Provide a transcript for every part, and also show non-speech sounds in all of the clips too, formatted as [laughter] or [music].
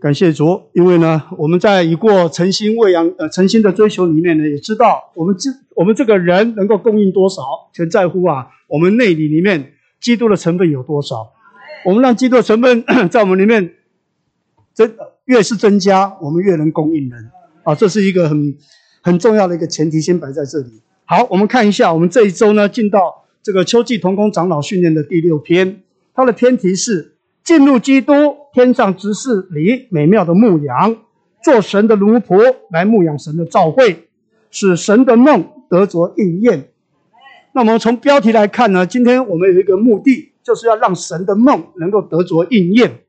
感谢主，因为呢，我们在已过诚心喂养、呃诚心的追求里面呢，也知道我们这我们这个人能够供应多少，全在乎啊，我们内里里面基督的成分有多少。我们让基督的成分 [coughs] 在我们里面增越是增加，我们越能供应人啊，这是一个很很重要的一个前提，先摆在这里。好，我们看一下，我们这一周呢，进到这个秋季同工长老训练的第六篇，它的篇题是进入基督天上之事里美妙的牧羊，做神的奴仆来牧养神的召会，使神的梦得着应验。那么从标题来看呢，今天我们有一个目的，就是要让神的梦能够得着应验。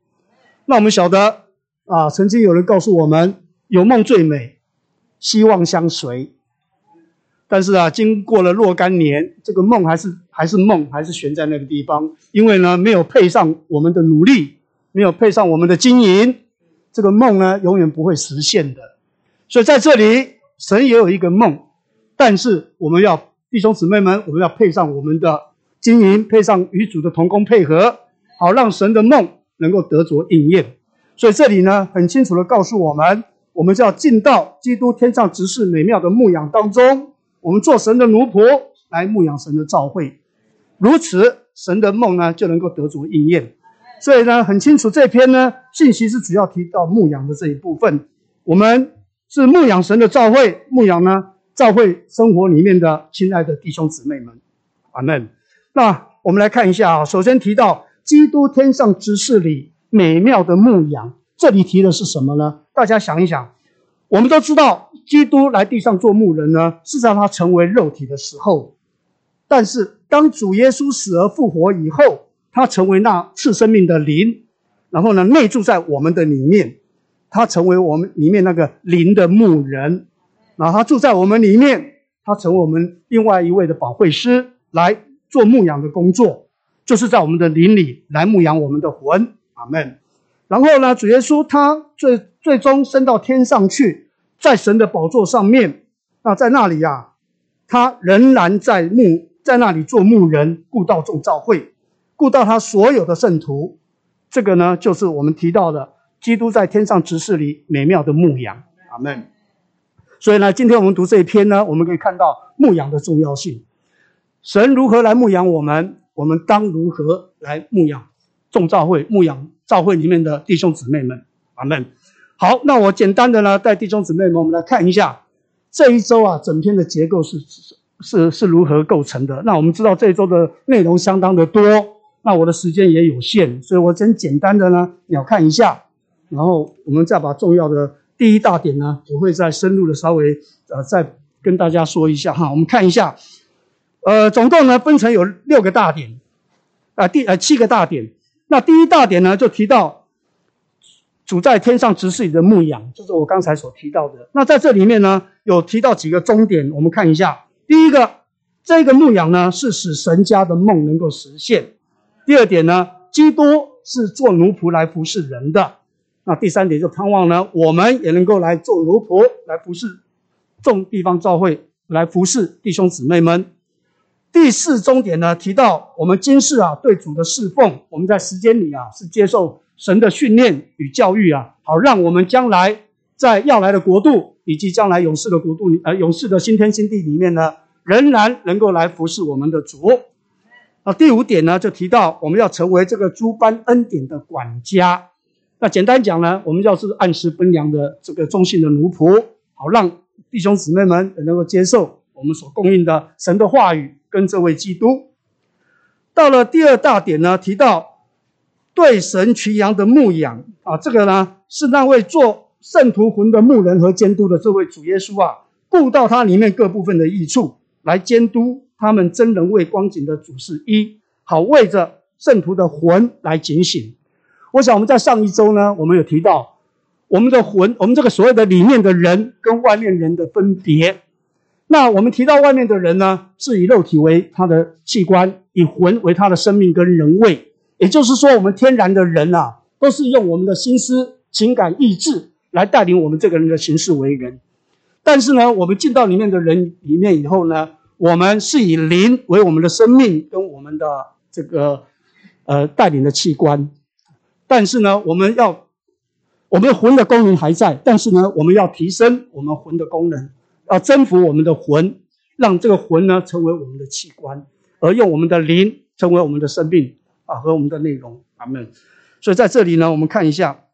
那我们晓得啊，曾经有人告诉我们，有梦最美，希望相随。但是啊，经过了若干年，这个梦还是还是梦，还是悬在那个地方。因为呢，没有配上我们的努力，没有配上我们的经营，这个梦呢，永远不会实现的。所以在这里，神也有一个梦，但是我们要弟兄姊妹们，我们要配上我们的经营，配上与主的同工配合，好让神的梦能够得着应验。所以这里呢，很清楚地告诉我们，我们就要进到基督天上执事美妙的牧养当中。我们做神的奴仆来牧养神的召会，如此神的梦呢就能够得着应验。所以呢，很清楚这篇呢信息是主要提到牧养的这一部分。我们是牧养神的召会，牧养呢召会生活里面的亲爱的弟兄姊妹们，阿门。那我们来看一下啊，首先提到基督天上之事里美妙的牧养，这里提的是什么呢？大家想一想。我们都知道，基督来地上做牧人呢，是在他成为肉体的时候。但是，当主耶稣死而复活以后，他成为那赐生命的灵，然后呢，内住在我们的里面，他成为我们里面那个灵的牧人。然后他住在我们里面，他成为我们另外一位的保惠师，来做牧养的工作，就是在我们的灵里来牧养我们的魂。阿门。然后呢，主耶稣他最最终升到天上去，在神的宝座上面。那在那里呀、啊，他仍然在牧，在那里做牧人，顾到众召会，顾到他所有的圣徒。这个呢，就是我们提到的基督在天上执事里美妙的牧羊。阿门。所以呢，今天我们读这一篇呢，我们可以看到牧羊的重要性。神如何来牧养我们，我们当如何来牧养众教会，牧养。教会里面的弟兄姊妹们，阿门。好，那我简单的呢，带弟兄姊妹们，我们来看一下这一周啊，整篇的结构是是是如何构成的。那我们知道这一周的内容相当的多，那我的时间也有限，所以我先简单的呢，鸟看一下，然后我们再把重要的第一大点呢，我会再深入的稍微呃再跟大家说一下哈。我们看一下，呃，总共呢分成有六个大点，啊、第呃七个大点。那第一大点呢，就提到主在天上执事里的牧养，就是我刚才所提到的。那在这里面呢，有提到几个重点，我们看一下。第一个，这个牧养呢，是使神家的梦能够实现。第二点呢，基督是做奴仆来服侍人的。那第三点就盼望呢，我们也能够来做奴仆来服侍众地方教会，来服侍弟兄姊妹们。第四重点呢，提到我们今世啊对主的侍奉，我们在时间里啊是接受神的训练与教育啊，好让我们将来在要来的国度以及将来永世的国度里，呃永世的新天新地里面呢，仍然能够来服侍我们的主。那第五点呢，就提到我们要成为这个诸般恩典的管家。那简单讲呢，我们要是按时分粮的这个忠信的奴仆，好让弟兄姊妹们也能够接受我们所供应的神的话语。跟这位基督，到了第二大点呢，提到对神群羊的牧养啊，这个呢是那位做圣徒魂的牧人和监督的这位主耶稣啊，顾到他里面各部分的益处，来监督他们真人为光景的主事一，好为着圣徒的魂来警醒。我想我们在上一周呢，我们有提到我们的魂，我们这个所谓的里面的人跟外面人的分别。那我们提到外面的人呢，是以肉体为他的器官，以魂为他的生命跟人位。也就是说，我们天然的人啊，都是用我们的心思、情感、意志来带领我们这个人的行事为人。但是呢，我们进到里面的人里面以后呢，我们是以灵为我们的生命跟我们的这个呃带领的器官。但是呢，我们要我们魂的功能还在，但是呢，我们要提升我们魂的功能，要征服我们的魂，让这个魂呢成为我们的器官，而用我们的灵成为我们的生命啊和我们的内容。阿门。所以在这里呢，我们看一下，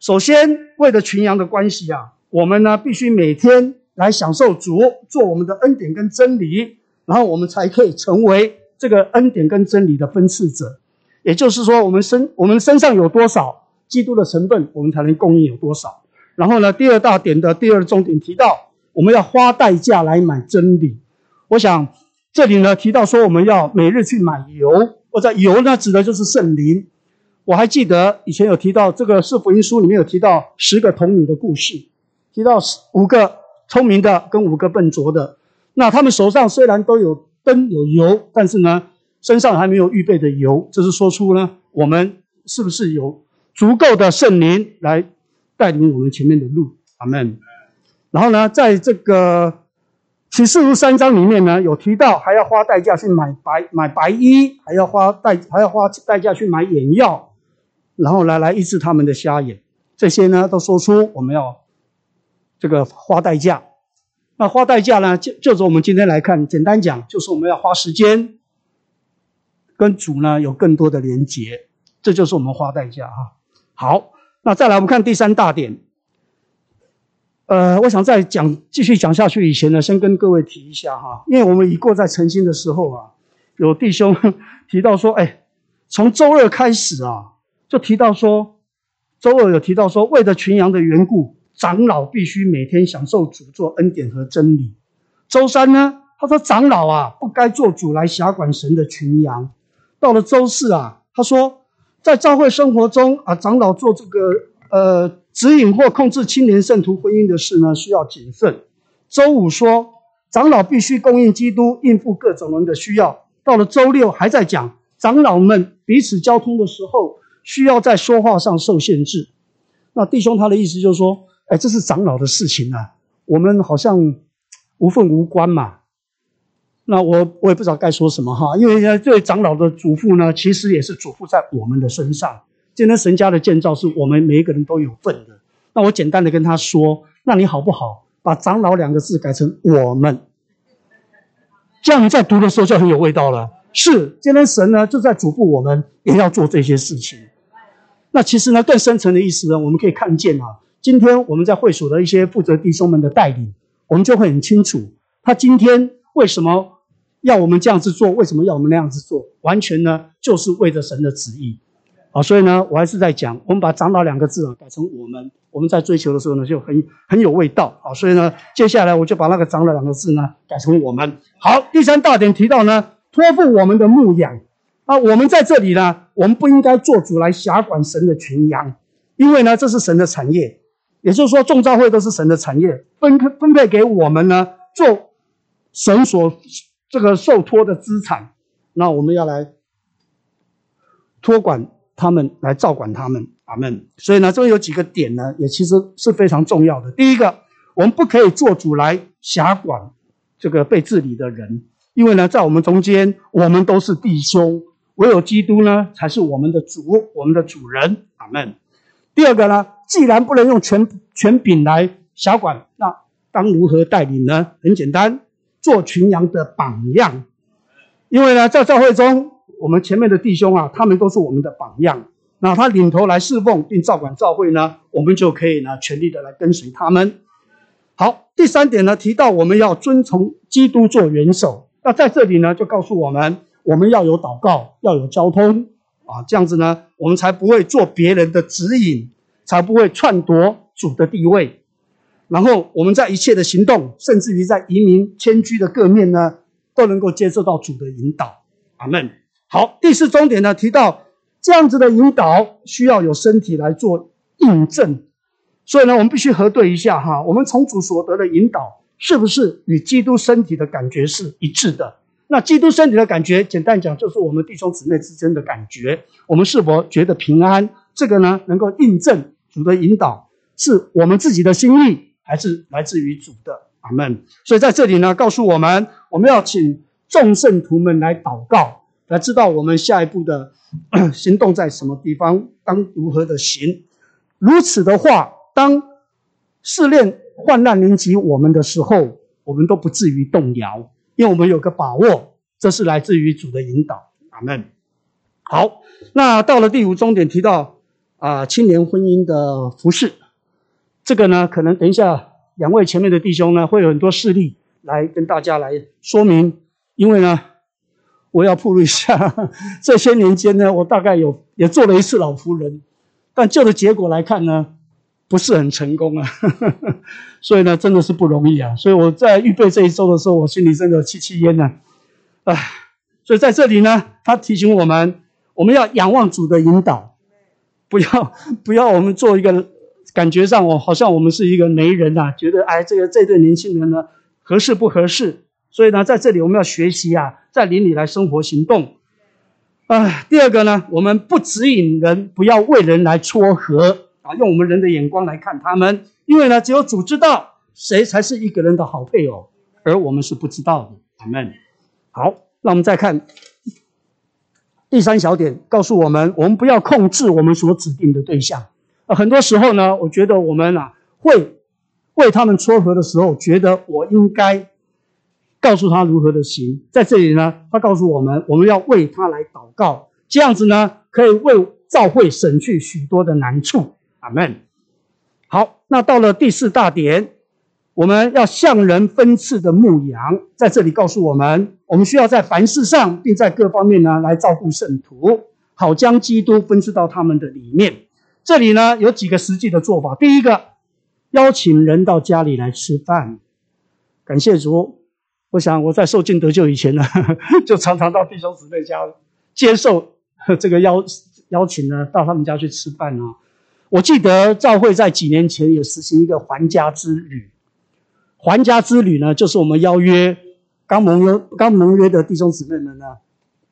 首先为了群羊的关系啊，我们呢必须每天来享受主做我们的恩典跟真理，然后我们才可以成为这个恩典跟真理的分赐者。也就是说，我们身我们身上有多少。基督的成分，我们才能供应有多少？然后呢，第二大点的第二重点提到，我们要花代价来买真理。我想这里呢提到说，我们要每日去买油，或者油呢指的就是圣灵。我还记得以前有提到这个四福音书里面有提到十个童女的故事，提到五个聪明的跟五个笨拙的。那他们手上虽然都有灯有油，但是呢身上还没有预备的油，这是说出呢我们是不是有？足够的圣灵来带领我们前面的路，阿门。然后呢，在这个启示录三章里面呢，有提到还要花代价去买白买白衣，还要花代还要花代价去买眼药，然后来来医治他们的瞎眼。这些呢，都说出我们要这个花代价。那花代价呢，就就是我们今天来看，简单讲，就是我们要花时间跟主呢有更多的连结，这就是我们花代价哈。好，那再来我们看第三大点。呃，我想再讲继续讲下去以前呢，先跟各位提一下哈，因为我们已过在晨星的时候啊，有弟兄 [laughs] 提到说，哎，从周二开始啊，就提到说，周二有提到说，为了群羊的缘故，长老必须每天享受主做恩典和真理。周三呢，他说长老啊，不该做主来辖管神的群羊。到了周四啊，他说。在教会生活中啊，长老做这个呃指引或控制青年圣徒婚姻的事呢，需要谨慎。周五说，长老必须供应基督，应付各种人的需要。到了周六还在讲，长老们彼此交通的时候，需要在说话上受限制。那弟兄他的意思就是说，哎，这是长老的事情啊，我们好像无份无关嘛。那我我也不知道该说什么哈，因为呢，对长老的嘱咐呢，其实也是嘱咐在我们的身上。今天神家的建造是我们每一个人都有份的。那我简单的跟他说，那你好不好把长老两个字改成我们？这样你在读的时候就很有味道了。是，今天神呢就在嘱咐我们也要做这些事情。那其实呢，更深层的意思呢，我们可以看见啊，今天我们在会所的一些负责弟兄们的带领，我们就会很清楚，他今天为什么。要我们这样子做，为什么要我们那样子做？完全呢，就是为着神的旨意。好，所以呢，我还是在讲，我们把“长老”两个字啊改成“我们”，我们在追求的时候呢，就很很有味道。好，所以呢，接下来我就把那个“长老”两个字呢改成“我们”。好，第三大点提到呢，托付我们的牧养啊，我们在这里呢，我们不应该做主来辖管神的群羊，因为呢，这是神的产业，也就是说，众召会都是神的产业，分分配给我们呢，做神所。这个受托的资产，那我们要来托管他们，来照管他们，阿门。所以呢，这边有几个点呢，也其实是非常重要的。第一个，我们不可以做主来辖管这个被治理的人，因为呢，在我们中间，我们都是弟兄，唯有基督呢，才是我们的主，我们的主人，阿门。第二个呢，既然不能用权权柄来辖管，那当如何带领呢？很简单。做群羊的榜样，因为呢，在教会中，我们前面的弟兄啊，他们都是我们的榜样。那他领头来侍奉并照管教会呢，我们就可以呢，全力的来跟随他们。好，第三点呢，提到我们要遵从基督做元首。那在这里呢，就告诉我们，我们要有祷告，要有交通啊，这样子呢，我们才不会做别人的指引，才不会篡夺主的地位。然后我们在一切的行动，甚至于在移民迁居的各面呢，都能够接受到主的引导。阿门。好，第四重点呢，提到这样子的引导需要有身体来做印证，所以呢，我们必须核对一下哈，我们从主所得的引导是不是与基督身体的感觉是一致的？那基督身体的感觉，简单讲就是我们弟兄姊妹之间的感觉，我们是否觉得平安？这个呢，能够印证主的引导是我们自己的心意。还是来自于主的，阿门。所以在这里呢，告诉我们，我们要请众圣徒们来祷告，来知道我们下一步的 [coughs] 行动在什么地方，当如何的行。如此的话，当试炼患难临及我们的时候，我们都不至于动摇，因为我们有个把握，这是来自于主的引导。阿门。好，那到了第五终点，提到啊、青年婚姻的服饰，这个呢，可能等一下两位前面的弟兄呢，会有很多事例来跟大家来说明，因为呢，我要铺路一下，[laughs] 这些年间呢，我大概有也做了一次老夫人，但就的结果来看呢，不是很成功啊，[laughs] 所以呢，真的是不容易啊，所以我在预备这一周的时候，我心里真的戚戚焉呐，唉，所以在这里呢，他提醒我们。我们要仰望主的引导，不要不要我们做一个感觉上我好像我们是一个媒人呐、啊，觉得哎这个这对年轻人呢合适不合适？所以呢，在这里我们要学习啊，在邻里来生活行动。啊，第二个呢，我们不指引人，不要为人来撮合啊，用我们人的眼光来看他们，因为呢，只有主知道谁才是一个人的好配偶，而我们是不知道的。阿门。好，那我们再看。第三小点告诉我们，我们不要控制我们所指定的对象。啊，很多时候呢，我觉得我们啊会为他们撮合的时候，觉得我应该告诉他如何的行。在这里呢，他告诉我们，我们要为他来祷告，这样子呢，可以为教会省去许多的难处。阿门。好，那到了第四大点。我们要向人分赐的牧羊，在这里告诉我们，我们需要在凡事上，并在各方面呢来照顾圣徒，好将基督分赐到他们的里面。这里呢有几个实际的做法。第一个，邀请人到家里来吃饭。感谢主，我想我在受尽得救以前呢，[laughs] 就常常到弟兄姊妹家接受这个邀邀请呢，到他们家去吃饭啊。我记得赵会在几年前有实行一个还家之旅。还家之旅呢，就是我们邀约刚蒙约、刚蒙约的弟兄姊妹们呢，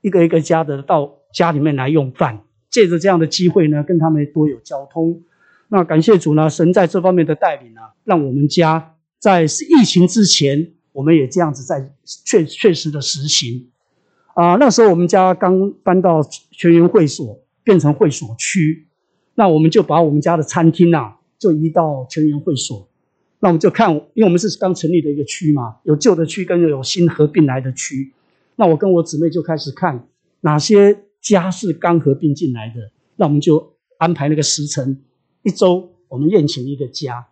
一个一个家的到家里面来用饭，借着这样的机会呢，跟他们多有交通。那感谢主呢，神在这方面的带领呢，让我们家在疫情之前，我们也这样子在确确实的实行。啊，那时候我们家刚搬到全员会所，变成会所区，那我们就把我们家的餐厅啊，就移到全员会所。那我们就看，因为我们是刚成立的一个区嘛，有旧的区跟有新合并来的区。那我跟我姊妹就开始看哪些家是刚合并进来的，那我们就安排那个时辰，一周我们宴请一个家。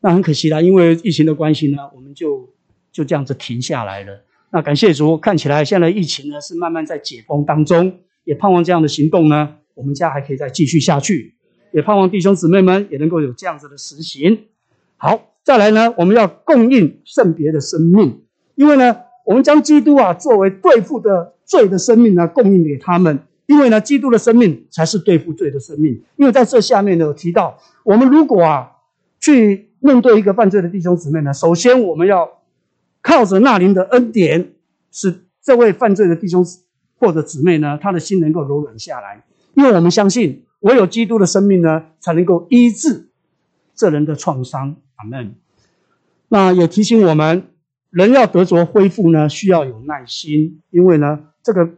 那很可惜啦，因为疫情的关系呢，我们就就这样子停下来了。那感谢主，看起来现在疫情呢是慢慢在解封当中，也盼望这样的行动呢，我们家还可以再继续下去，也盼望弟兄姊妹们也能够有这样子的实行。好。再来呢，我们要供应圣别的生命，因为呢，我们将基督啊作为对付的罪的生命呢供应给他们，因为呢，基督的生命才是对付罪的生命。因为在这下面呢有提到，我们如果啊去面对一个犯罪的弟兄姊妹呢，首先我们要靠着那灵的恩典，使这位犯罪的弟兄或者姊妹呢，他的心能够柔软下来，因为我们相信，唯有基督的生命呢，才能够医治这人的创伤。阿门。那也提醒我们，人要得着恢复呢，需要有耐心，因为呢，这个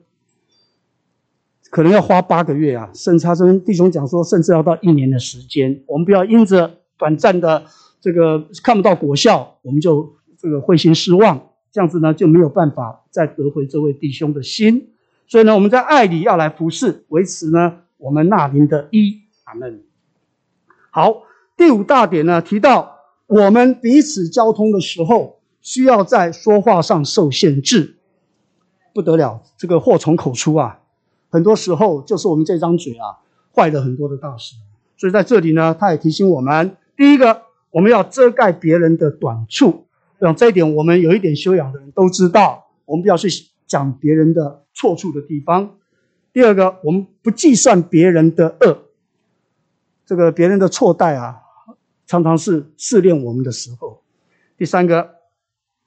可能要花八个月啊，甚至他跟弟兄讲说，甚至要到一年的时间。我们不要因着短暂的这个看不到果效，我们就这个灰心失望，这样子呢就没有办法再得回这位弟兄的心。所以呢，我们在爱里要来服侍，维持呢我们那灵的一。阿门。好，第五大点呢提到。我们彼此交通的时候，需要在说话上受限制，不得了，这个祸从口出啊！很多时候就是我们这张嘴啊，坏了很多的大事。所以在这里呢，他也提醒我们：第一个，我们要遮盖别人的短处，让这一点我们有一点修养的人都知道，我们不要去讲别人的错处的地方。第二个，我们不计算别人的恶，这个别人的错待啊。常常是试炼我们的时候。第三个，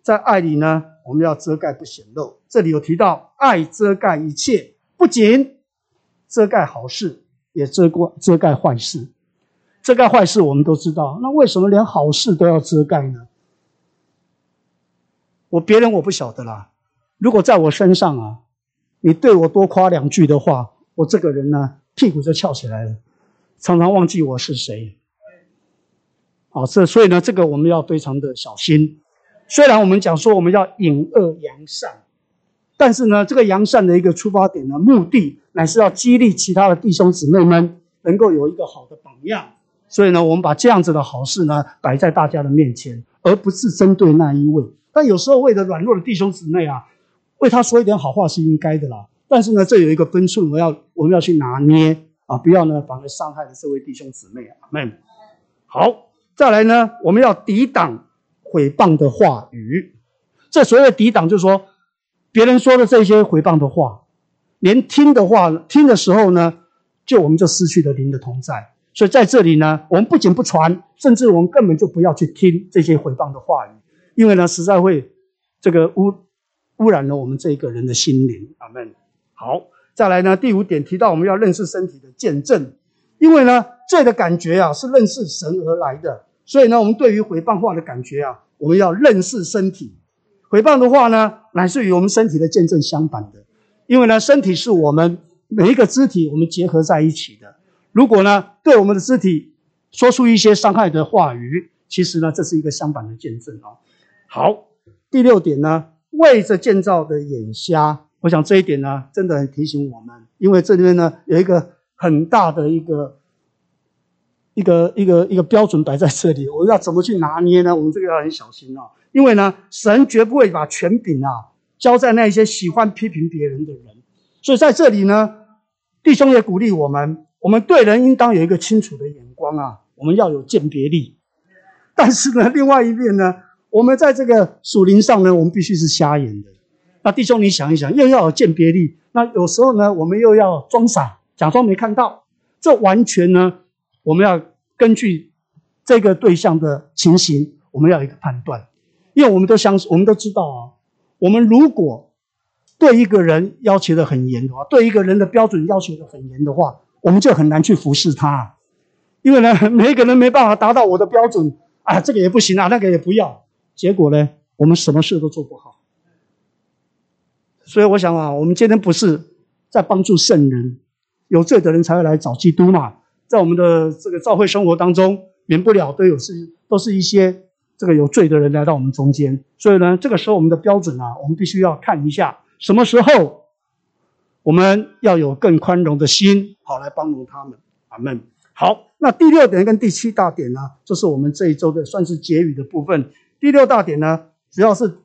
在爱里呢，我们要遮盖不显露。这里有提到，爱遮盖一切，不仅遮盖好事，也遮过遮盖坏事。遮盖坏事我们都知道，那为什么连好事都要遮盖呢？我别人我不晓得啦。如果在我身上啊，你对我多夸两句的话，我这个人呢，屁股就翘起来了，常常忘记我是谁。啊，这所以呢，这个我们要非常的小心。虽然我们讲说我们要引恶扬善，但是呢，这个扬善的一个出发点呢，目的乃是要激励其他的弟兄姊妹们能够有一个好的榜样。所以呢，我们把这样子的好事呢摆在大家的面前，而不是针对那一位。但有时候为了软弱的弟兄姊妹啊，为他说一点好话是应该的啦。但是呢，这有一个分寸，我要我们要去拿捏啊，不要呢反而伤害了这位弟兄姊妹啊。阿们。好，再来呢，我们要抵挡毁谤的话语。这所谓的抵挡，就是说别人说的这些毁谤的话，连听的话听的时候呢，就我们就失去了灵的同在。所以在这里呢，我们不仅不传，甚至我们根本就不要去听这些毁谤的话语，因为呢，实在会这个污污染了我们这一个人的心灵。阿门。好，再来呢，第五点提到我们要认识身体的见证，因为呢，罪的感觉啊是认识神而来的，所以呢，我们对于毁谤话的感觉啊，我们要认识身体。毁谤的话呢，乃是与我们身体的见证相反的，因为呢，身体是我们每一个肢体我们结合在一起的。如果呢，对我们的肢体说出一些伤害的话语，其实呢，这是一个相反的见证啊。好，第六点呢，为着建造的眼瞎，我想这一点呢，真的很提醒我们，因为这里面呢，有一个很大的一个一个一个一个标准摆在这里，我们要怎么去拿捏呢？我们这个要很小心哦，因为呢，神绝不会把权柄啊交在那些喜欢批评别人的人，所以在这里呢，弟兄也鼓励我们。我们对人应当有一个清楚的眼光啊，我们要有鉴别力。但是呢，另外一面呢，我们在这个属灵上呢，我们必须是瞎眼的。那弟兄，你想一想，又要有鉴别力，那有时候呢，我们又要装傻，假装没看到。这完全呢，我们要根据这个对象的情形，我们要一个判断。因为我们都相信，我们都知道啊，我们如果对一个人要求的很严的话，对一个人的标准要求的很严的话，我们就很难去服侍他，因为呢，[laughs] 每一个人没办法达到我的标准啊，这个也不行啊，那个也不要，结果呢，我们什么事都做不好。所以我想啊，我们今天不是在帮助圣人，有罪的人才会来找基督嘛，在我们的这个教会生活当中，免不了都有是都是一些这个有罪的人来到我们中间，所以呢，这个时候我们的标准啊，我们必须要看一下什么时候。我们要有更宽容的心，好来帮助他们。阿门。好，那第六点跟第七大点呢，就是我们这一周的算是结语的部分。第六大点呢，主要是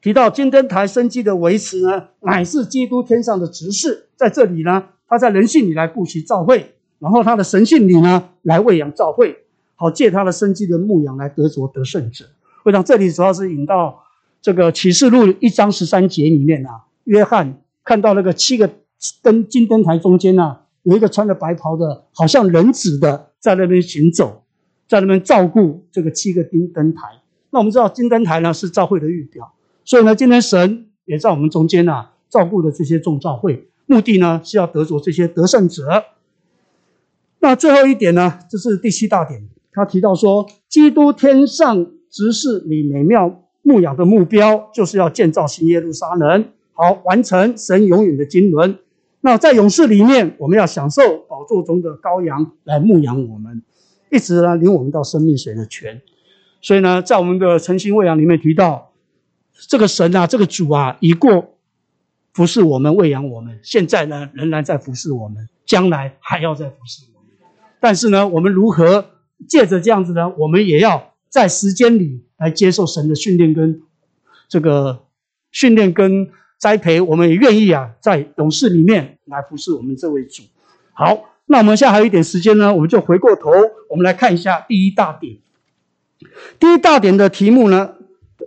提到金灯台生机的维持呢，乃是基督天上的执事，在这里呢，他在人性里来顾惜教会，然后他的神性里呢，来喂养教会，好借他的生机的牧养来得着得胜者。我想这里主要是引到这个启示录一章十三节里面啊，约翰。看到那个七个灯金灯台中间呢、啊，有一个穿着白袍的，好像人子的，在那边行走，在那边照顾这个七个金灯台。那我们知道金灯台呢是教会的预表，所以呢，今天神也在我们中间啊，照顾的这些众教会，目的呢是要得着这些得胜者。那最后一点呢，这是第七大点，他提到说，基督天上执事里美妙牧养的目标，就是要建造新耶路撒冷。好，完成神永远的经纶。那在勇士里面，我们要享受宝座中的羔羊来牧养我们，一直呢领我们到生命水的泉。所以呢，在我们的诚心喂养里面提到，这个神啊，这个主啊，已过服侍我们，喂养我们，现在呢仍然在服侍我们，将来还要再服侍。但是呢，我们如何借着这样子呢？我们也要在时间里来接受神的训练跟这个训练跟。栽培，我们也愿意啊，在勇士里面来服侍我们这位主。好，那我们现在还有一点时间呢，我们就回过头，我们来看一下第一大点。第一大点的题目呢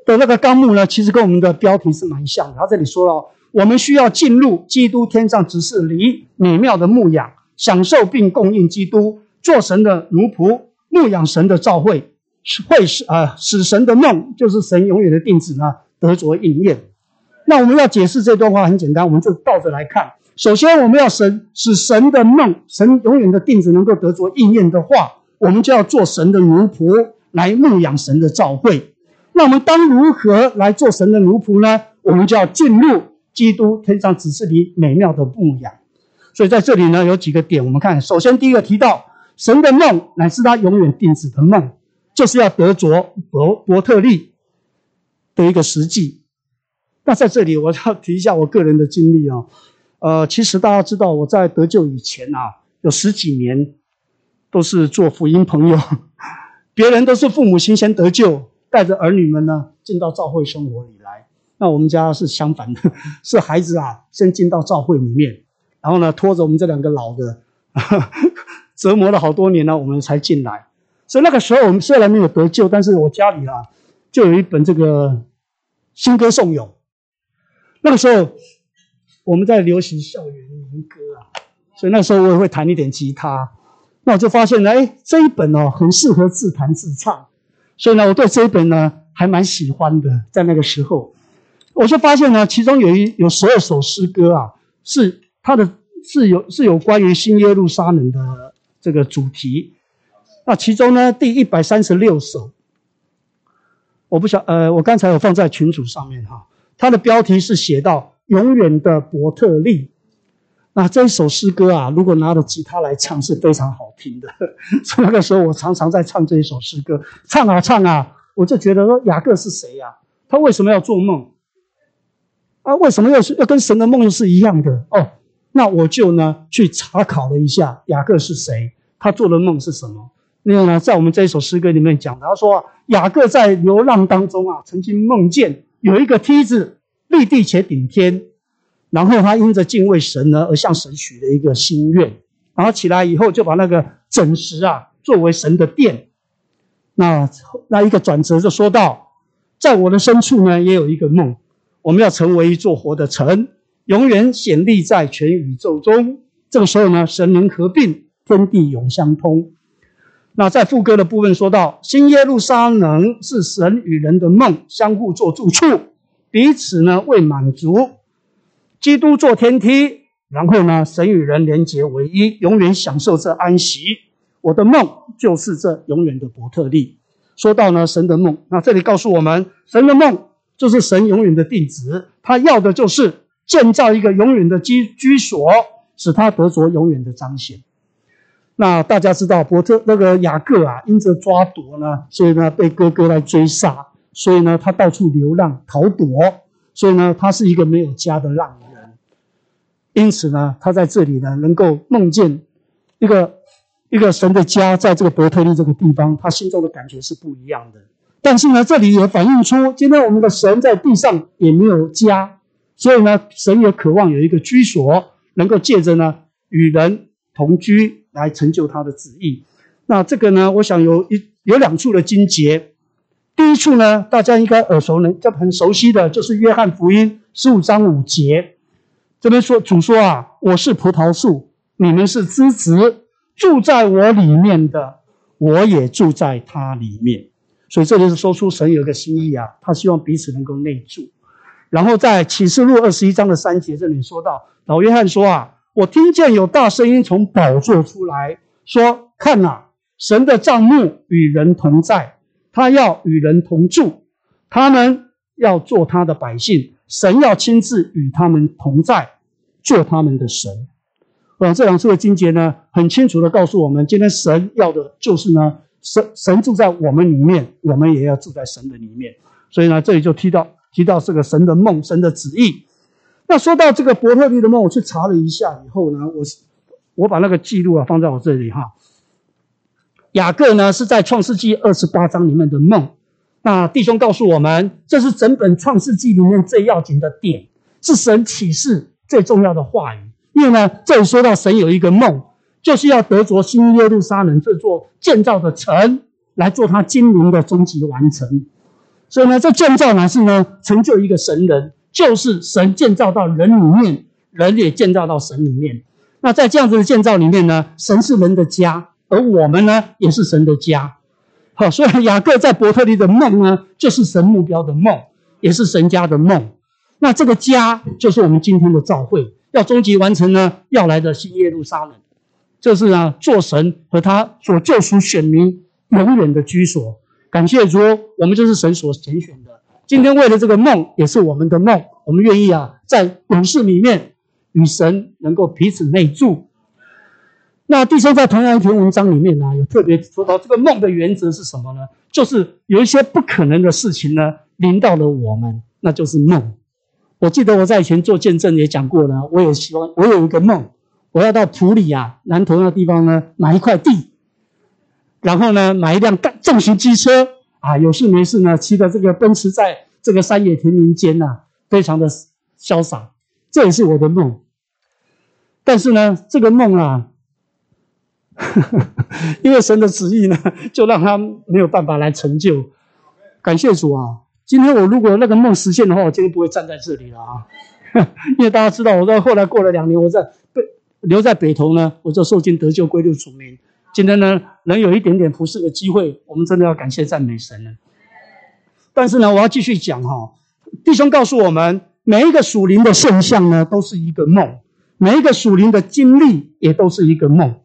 的那个纲目呢，其实跟我们的标题是蛮像的。他这里说了，我们需要进入基督天上执事里美妙的牧养，享受并供应基督，做神的奴仆，牧养神的召会，会使啊使神的梦，就是神永远的定旨呢，得着应验。那我们要解释这段话很简单，我们就倒着来看。首先，我们要神使神的梦，神永远的定旨能够得着应验的话，我们就要做神的奴仆，来牧养神的召会。那我们当如何来做神的奴仆呢？我们就要进入基督天上执事里美妙的牧养。所以在这里呢，有几个点，我们看。首先，第一个提到神的梦乃是他永远定旨的梦，就是要得着伯伯特利的一个实际。那在这里我要提一下我个人的经历啊，呃，其实大家知道我在得救以前啊，有十几年都是做福音朋友，[laughs] 别人都是父母亲先得救，带着儿女们呢进到教会生活里来。那我们家是相反的，[laughs] 是孩子啊先进到教会里面，然后呢拖着我们这两个老的，折磨了好多年了，我们才进来。所以那个时候我们虽然没有得救，但是我家里啊就有一本这个新歌颂咏。那个时候，我们在流行校园民歌啊，所以那时候我也会弹一点吉他。那我就发现呢，哎，这一本哦，很适合自弹自唱。所以呢，我对这一本呢还蛮喜欢的。在那个时候，我就发现呢，其中有一有十二首诗歌啊，是它的是有是有关于新耶路撒冷的这个主题。那其中呢，第一百三十六首，我不晓呃，我刚才有放在群组上面哈。它的标题是写到“永远的伯特利”，那这一首诗歌啊，如果拿着吉他来唱是非常好听的。[laughs] 所以那个时候我常常在唱这一首诗歌，唱啊唱啊，我就觉得说雅各是谁呀？他为什么要做梦？啊，为什么要是要跟神的梦又是一样的？哦，那我就呢去查考了一下雅各是谁，他做的梦是什么？另外呢，在我们这一首诗歌里面讲，他说雅各在流浪当中啊，曾经梦见。有一个梯子立地且顶天，然后他因着敬畏神呢，而向神许了一个心愿，然后起来以后就把那个枕石啊作为神的殿。那那一个转折就说到，在我的深处呢也有一个梦，我们要成为一座活的城，永远显立在全宇宙中。这个时候呢，神灵合并，天地永相通。那在副歌的部分说到，新耶路撒冷是神与人的梦，相互做住处，彼此呢为满足。基督做天梯，然后呢神与人连结为一，永远享受这安息。我的梦就是这永远的伯特利。说到呢神的梦，那这里告诉我们，神的梦就是神永远的定旨，他要的就是建造一个永远的居居所，使他得着永远的彰显。那大家知道伯特那个雅各啊，因着抓夺呢，所以呢被哥哥来追杀，所以呢他到处流浪逃躲，所以呢他是一个没有家的浪人。因此呢，他在这里呢能够梦见一个一个神的家，在这个伯特利这个地方，他心中的感觉是不一样的。但是呢，这里也反映出今天我们的神在地上也没有家，所以呢，神也渴望有一个居所，能够借着呢与人同居。来成就他的旨意。那这个呢，我想有一有两处的经节。第一处呢，大家应该耳熟能，这很熟悉的就是约翰福音十五章五节。这边说主说啊，我是葡萄树，你们是枝子，住在我里面的，我也住在他里面。所以这里是说出神有一个心意啊，他希望彼此能够内住。然后在启示录二十一章的三节这里说到，老约翰说啊。我听见有大声音从宝座出来说：“看呐，神的帐幕与人同在，他要与人同住，他们要做他的百姓，神要亲自与他们同在，做他们的神。”啊这两处的经节呢，很清楚的告诉我们，今天神要的就是呢，神神住在我们里面，我们也要住在神的里面。所以呢，这里就提到提到这个神的梦，神的旨意。那说到这个伯特利的梦，我去查了一下以后呢，我我把那个记录啊放在我这里哈。雅各呢是在创世纪二十八章里面的梦。那弟兄告诉我们，这是整本创世纪里面最要紧的点，是神启示最重要的话语。因为呢，这里说到神有一个梦，就是要得着新耶路撒冷这座建造的城来做他经纶的终极完成。所以呢，这建造乃是呢成就一个神人。就是神建造到人里面，人也建造到神里面。那在这样子的建造里面呢，神是人的家，而我们呢也是神的家。好，所以雅各在伯特利的梦呢，就是神目标的梦，也是神家的梦。那这个家就是我们今天的教会，要终极完成呢，要来的新耶路撒冷，这是呢做神和他所救赎选民永远的居所。感谢主，我们就是神所拣选的。今天为了这个梦，也是我们的梦。我们愿意啊，在勇士里面与神能够彼此内住。那弟兄在同样一篇文章里面呢，有特别说到这个梦的原则是什么呢？就是有一些不可能的事情呢，临到了我们，那就是梦。我记得我在以前做见证也讲过了，我也希望我有一个梦，我要到普里啊南投那地方呢买一块地，然后呢买一辆大重型机车啊，有事没事呢骑着这个奔驰在这个山野田林间呐，非常的潇洒，这也是我的梦。但是呢，这个梦啊。[laughs] 因为神的旨意呢，就让他没有办法来成就。感谢主啊！今天我如果那个梦实现的话，我今天不会站在这里了啊。[laughs] 因为大家知道，我在后来过了两年，我在被留在北投呢，我就受尽得救归入主名。今天呢，能有一点点服侍的机会，我们真的要感谢赞美神了。但是呢，我要继续讲哈，弟兄告诉我们，每一个属灵的现象呢，都是一个梦；每一个属灵的经历也都是一个梦。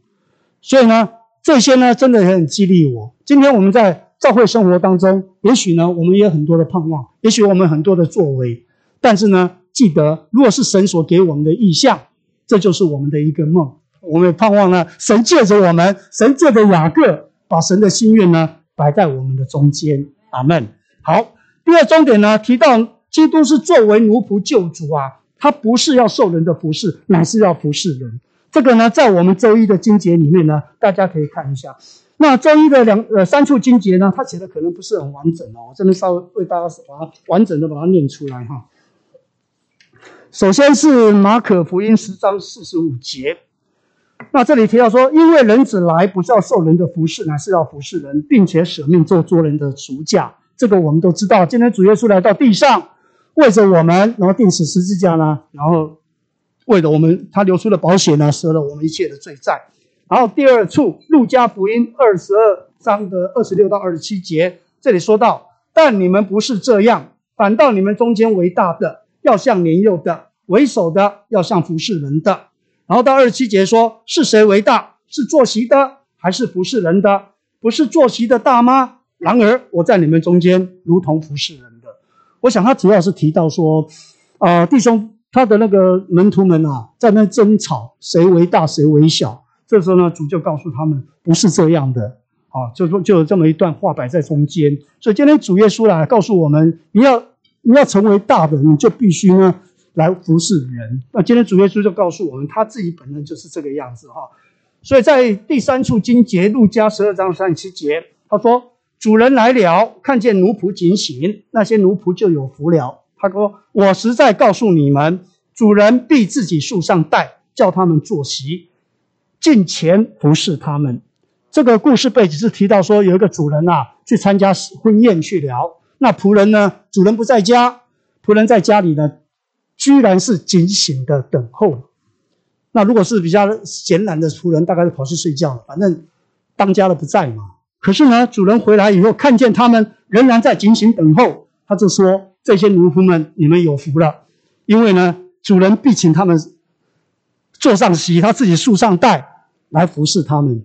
所以呢，这些呢，真的很激励我。今天我们在教会生活当中，也许呢，我们也有很多的盼望，也许我们很多的作为，但是呢，记得，如果是神所给我们的意象，这就是我们的一个梦。我们也盼望呢，神借着我们，神借着雅各，把神的心愿呢，摆在我们的中间。阿门。好，第二重点呢，提到基督是作为奴仆救主啊，他不是要受人的服侍，乃是要服侍人。这个呢，在我们周一的经节里面呢，大家可以看一下。那周一的两呃三处经节呢，它写的可能不是很完整哦，我这边稍微为大家把它完整的把它念出来哈。首先是马可福音十章四十五节，那这里提到说，因为人子来不是要受人的服侍，乃是要服侍人，并且舍命做做人的赎价。这个我们都知道。今天主耶稣来到地上，为着我们，然后钉死十字架呢，然后。为了我们，他流出了宝血呢，舍了我们一切的罪债。然后第二处，路加福音二十二章的二十六到二十七节，这里说到：但你们不是这样，反倒你们中间为大的，要像年幼的；为首的，要像服侍人的。然后到二十七节说：是谁为大？是坐席的，还是服侍人的？不是坐席的大吗？然而我在你们中间，如同服侍人的。我想他主要是提到说，啊、弟兄。他的那个门徒们啊，在那争吵，谁为大，谁为小。这时候呢，主就告诉他们，不是这样的啊，就说就有这么一段话摆在中间。所以今天主耶稣来告诉我们，你要你要成为大的，你就必须呢来服侍人。那今天主耶稣就告诉我们，他自己本人就是这个样子哈。所以在第三处经节，路加十二章三十七节，他说：“主人来了，看见奴仆警醒，那些奴仆就有福了。”他说：“我实在告诉你们，主人必自己树上带，叫他们坐席，进前服侍他们。”这个故事背景是提到说，有一个主人啊，去参加婚宴去了。那仆人呢，主人不在家，仆人在家里呢，居然是警醒的等候。那如果是比较闲懒的仆人，大概是跑去睡觉了，反正当家的不在嘛。可是呢，主人回来以后，看见他们仍然在警醒等候，他就说。这些奴仆们，你们有福了，因为呢，主人必请他们坐上席，他自己束上带来服侍他们。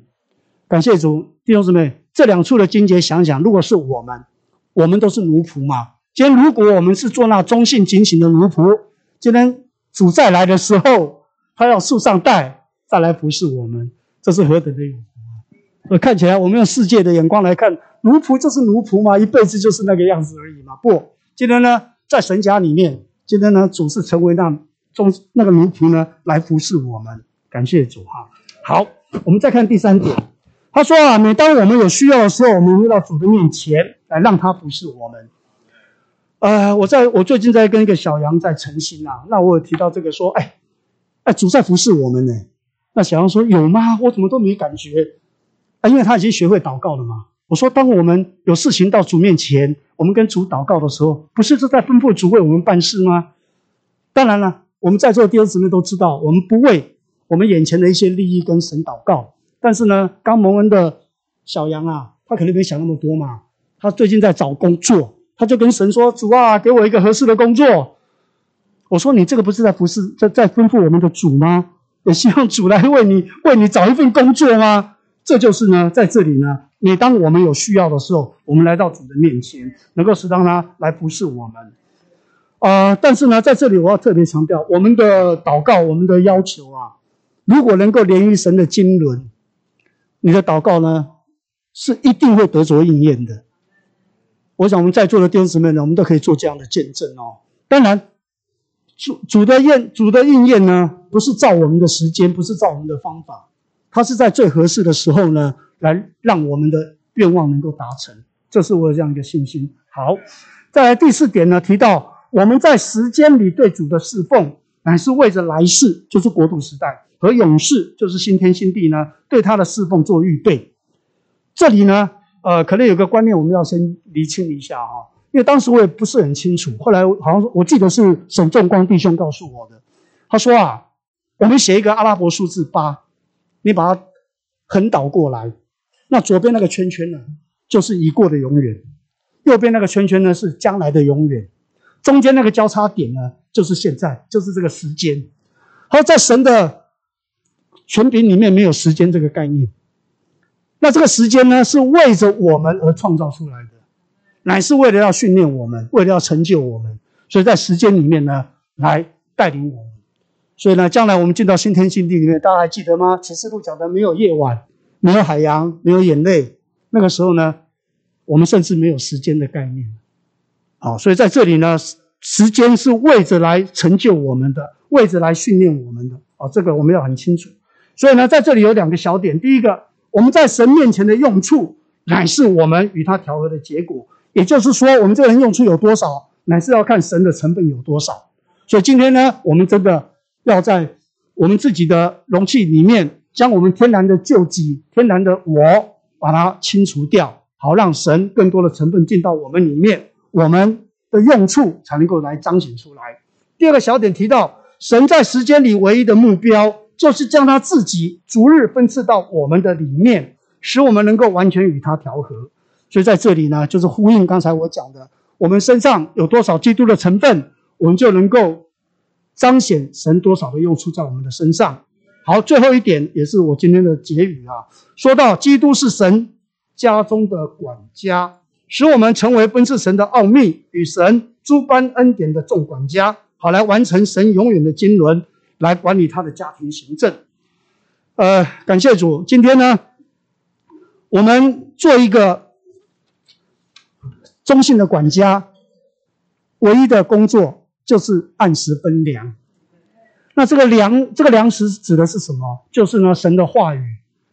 感谢主，弟兄姊妹，这两处的经节想想，如果是我们，我们都是奴仆嘛。今天如果我们是做那忠信警醒的奴仆，今天主再来的时候，他要束上带再来服侍我们，这是何等的有福啊！我看起来，我们用世界的眼光来看，奴仆就是奴仆嘛，一辈子就是那个样子而已嘛，不。今天呢，在神家里面，今天呢，主是成为那中那个奴仆呢，来服侍我们。感谢主哈。好，我们再看第三点。他说啊，每当我们有需要的时候，我们会到主的面前来，让他服侍我们。呃，我在我最近在跟一个小杨在诚心啊，那我有提到这个说，哎，哎，主在服侍我们呢。那小杨说有吗？我怎么都没感觉啊？因为他已经学会祷告了嘛。我说，当我们有事情到主面前。我们跟主祷告的时候，不是是在吩咐主为我们办事吗？当然了，我们在座的弟兄姊妹都知道，我们不为我们眼前的一些利益跟神祷告。但是呢，刚蒙恩的小杨啊，他可能没想那么多嘛。他最近在找工作，他就跟神说：“主啊，给我一个合适的工作。”我说：“你这个不是在服侍，在在吩咐我们的主吗？也希望主来为你为你找一份工作吗？”这就是呢，在这里呢。每当我们有需要的时候，我们来到主的面前，能够使当他来服侍我们。啊、但是呢，在这里我要特别强调，我们的祷告，我们的要求啊，如果能够连于神的经纶，你的祷告呢，是一定会得着应验的。我想我们在座的弟兄姊妹呢，我们都可以做这样的见证哦。当然，主主的应主的应验呢，不是照我们的时间，不是照我们的方法，它是在最合适的时候呢，来让我们的愿望能够达成。这是我有这样一个信心。好，再来第四点呢，提到我们在时间里对主的侍奉，乃是为着来世，就是国度时代和永世，就是新天新地呢，对他的侍奉做预备。这里呢，呃，可能有个观念我们要先厘清一下哈，因为当时我也不是很清楚，后来好像我记得是沈仲光弟兄告诉我的，他说啊，我们写一个阿拉伯数字八，你把它横倒过来，那左边那个圈圈呢，就是已过的永远，右边那个圈圈呢是将来的永远，中间那个交叉点呢就是现在，就是这个时间。好，在神的权柄里面没有时间这个概念。那这个时间呢是为着我们而创造出来的，乃是为了要训练我们，为了要成就我们，所以在时间里面呢来带领我们。所以呢，将来我们进到新天新地里面，大家还记得吗？启示录讲的没有夜晚，没有海洋，没有眼泪，那个时候呢。我们甚至没有时间的概念，好，所以在这里呢，时间是为着来成就我们的，为着来训练我们的，啊，这个我们要很清楚。所以呢，在这里有两个小点，第一个，我们在神面前的用处，乃是我们与他调和的结果。也就是说，我们这个人用处有多少，乃是要看神的成分有多少。所以今天呢，我们真的要在我们自己的容器里面，将我们天然的旧己、天然的我，把它清除掉。好，让神更多的成分进到我们里面，我们的用处才能够来彰显出来。第二个小点提到，神在时间里唯一的目标，就是将他自己逐日分赐到我们的里面，使我们能够完全与他调和。所以在这里呢，就是呼应刚才我讲的，我们身上有多少基督的成分，我们就能够彰显神多少的用处在我们的身上。好，最后一点也是我今天的结语啊，说到基督是神家中的管家，使我们成为分赐神的奥秘与神诸般恩典的众管家，好来完成神永远的经纶，来管理他的家庭行政。呃，感谢主，今天呢，我们做一个忠信的管家，唯一的工作就是按时分粮。那这个粮，这个粮食指的是什么？就是呢，神的话语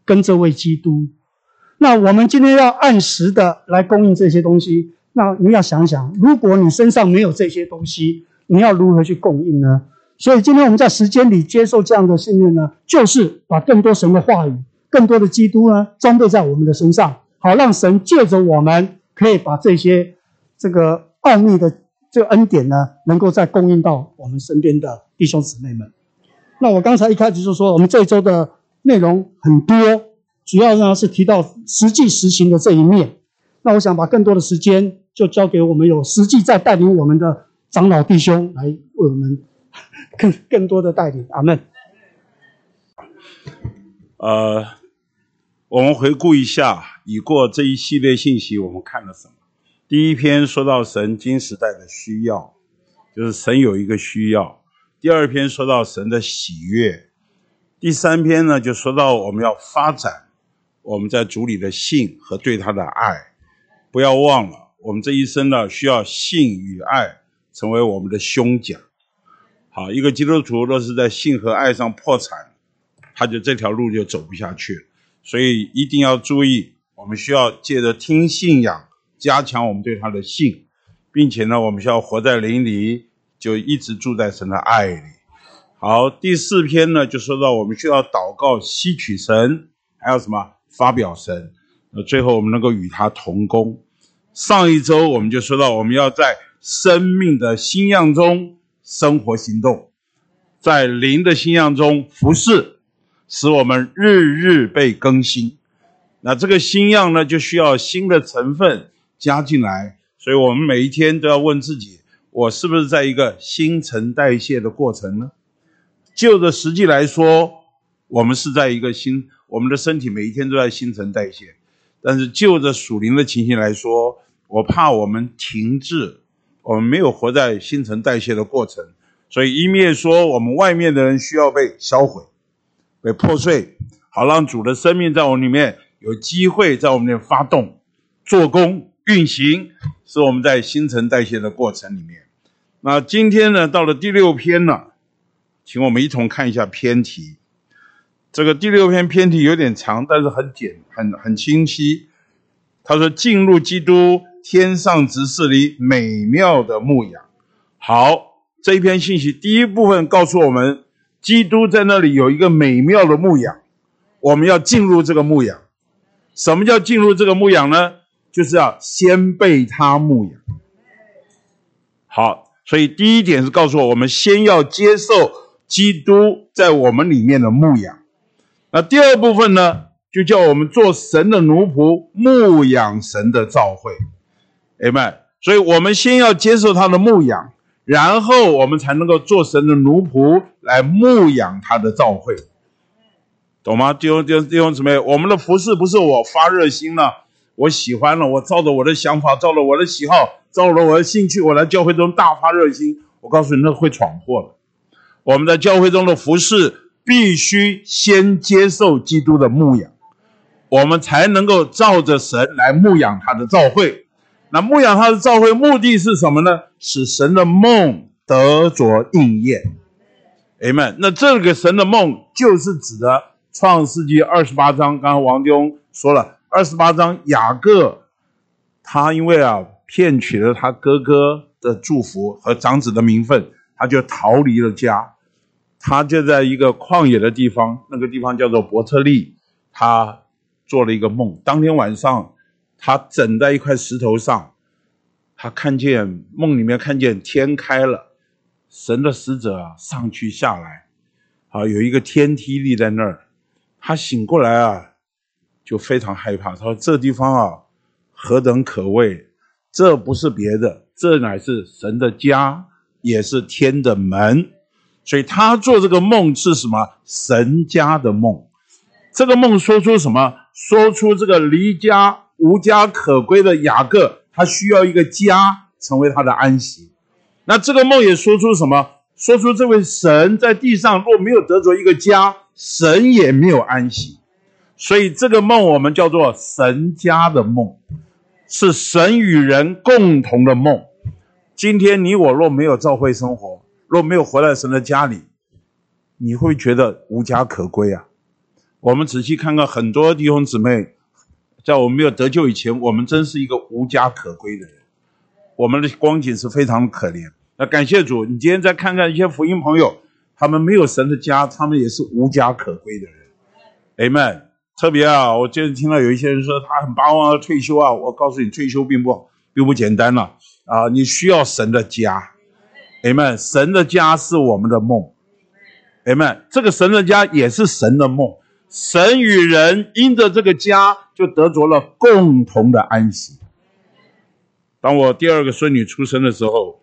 跟这位基督。那我们今天要按时的来供应这些东西，那你要想想，如果你身上没有这些东西，你要如何去供应呢？所以今天我们在时间里接受这样的训练呢，就是把更多神的话语、更多的基督呢装备在我们的身上，好让神借着我们，可以把这些这个奥秘的这个恩典呢，能够再供应到我们身边的弟兄姊妹们。那我刚才一开始就说，我们这一周的内容很多。主要呢是提到实际实行的这一面，那我想把更多的时间就交给我们有实际在带领我们的长老弟兄来为我们更更多的带领。阿门。呃，我们回顾一下已过这一系列信息，我们看了什么？第一篇说到神今时代的需要，就是神有一个需要；第二篇说到神的喜悦；第三篇呢就说到我们要发展。我们在主里的信和对他的爱，不要忘了，我们这一生呢，需要信与爱成为我们的胸甲。啊，一个基督徒若是在性和爱上破产，他就这条路就走不下去了。所以一定要注意，我们需要借着听信仰，加强我们对他的信，并且呢，我们需要活在灵里，就一直住在神的爱里。好，第四篇呢，就说到我们需要祷告吸取神，还有什么？发表神，那最后我们能够与他同工。上一周我们就说到，我们要在生命的新样中生活行动，在灵的新样中服侍，使我们日日被更新。那这个新样呢，就需要新的成分加进来，所以我们每一天都要问自己：我是不是在一个新陈代谢的过程呢？就着实际来说，我们是在一个新。我们的身体每一天都在新陈代谢，但是就着属灵的情形来说，我怕我们停滞，我们没有活在新陈代谢的过程，所以一面说我们外面的人需要被销毁，被破碎，好让主的生命在我们里面有机会在我们里面发动、做工、运行，是我们在新陈代谢的过程里面。那今天呢，到了第六篇了，请我们一同看一下篇题。这个第六篇篇题有点长，但是很简、很很清晰。他说：“进入基督天上执事里美妙的牧养。”好，这一篇信息第一部分告诉我们，基督在那里有一个美妙的牧养，我们要进入这个牧养。什么叫进入这个牧养呢？就是要先被他牧养。好。所以第一点是告诉我，我们先要接受基督在我们里面的牧养。那第二部分呢，就叫我们做神的奴仆，牧养神的召会。Amen。所以我们先要接受他的牧养，然后我们才能够做神的奴仆来牧养他的教会，懂吗？弟兄弟兄弟兄姊妹，我们的服事不是我发热心了，我喜欢了，我照着我的想法，照着我的喜好。照着我的兴趣，我来教会中大发热心。我告诉你，那会闯祸的。我们在教会中的服事，必须先接受基督的牧养，我们才能够照着神来牧养他的教会。那牧养他的召会目的是什么呢？使神的梦得着应验。Amen。那这个神的梦就是指的创世纪二十八章。刚刚王弟兄说了，二十八章雅各他因为啊。骗取了他哥哥的祝福和长子的名分，他就逃离了家。他就在一个旷野的地方，那个地方叫做伯特利。他做了一个梦，当天晚上，他枕在一块石头上，他看见梦里面看见天开了，神的使者上去下来，啊有一个天梯立在那儿。他醒过来啊，就非常害怕。他说：“这地方啊，何等可畏！”这不是别的，这乃是神的家，也是天的门。所以他做这个梦是什么？神家的梦。这个梦说出什么？说出这个离家无家可归的雅各，他需要一个家，成为他的安息。那这个梦也说出什么？说出这位神在地上若没有得着一个家，神也没有安息。所以这个梦我们叫做神家的梦。是神与人共同的梦。今天你我若没有教会生活，若没有活在神的家里，你会觉得无家可归啊。我们仔细看看很多弟兄姊妹，在我们没有得救以前，我们真是一个无家可归的人。我们的光景是非常可怜。那感谢主，你今天再看看一些福音朋友，他们没有神的家，他们也是无家可归的人。Amen。特别啊，我今天听到有一些人说他很巴望退休啊。我告诉你，退休并不并不简单了啊，你需要神的家，Amen。神的家是我们的梦，Amen。这个神的家也是神的梦。神与人因着这个家就得着了共同的安息。当我第二个孙女出生的时候，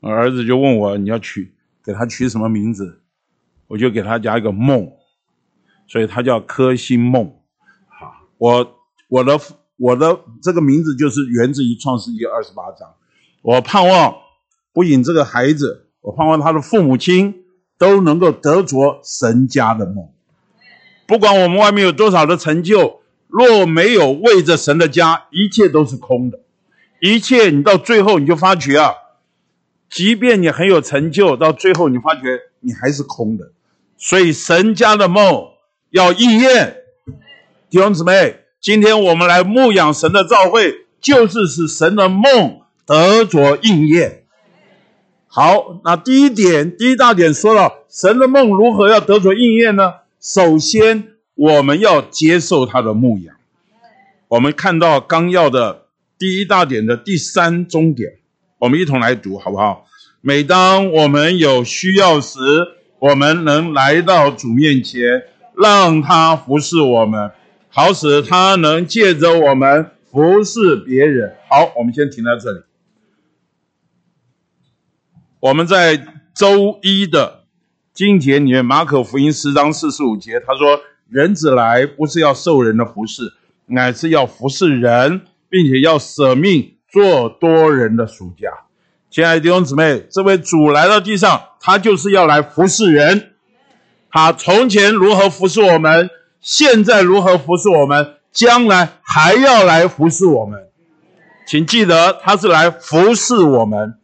我儿子就问我，你要取给他取什么名字？我就给他加一个梦。所以他叫柯新梦，好，我我的我的这个名字就是源自于创世纪二十八章。我盼望不仅这个孩子，我盼望他的父母亲都能够得着神家的梦。不管我们外面有多少的成就，若没有为着神的家，一切都是空的。一切你到最后你就发觉啊，即便你很有成就，到最后你发觉你还是空的。所以神家的梦。要应验，弟兄姊妹，今天我们来牧养神的召会，就是使神的梦得着应验。好，那第一点，第一大点说了，神的梦如何要得着应验呢？首先，我们要接受他的牧养。我们看到纲要的第一大点的第三中点，我们一同来读，好不好？每当我们有需要时，我们能来到主面前。让他服侍我们，好使他能借着我们服侍别人。好，我们先停在这里。我们在周一的经节里面，马可福音十章四十五节，他说：“人子来不是要受人的服侍，乃是要服侍人，并且要舍命做多人的赎价。”亲爱的弟兄姊妹，这位主来到地上，他就是要来服侍人。他从前如何服侍我们，现在如何服侍我们，将来还要来服侍我们。请记得，他是来服侍我们，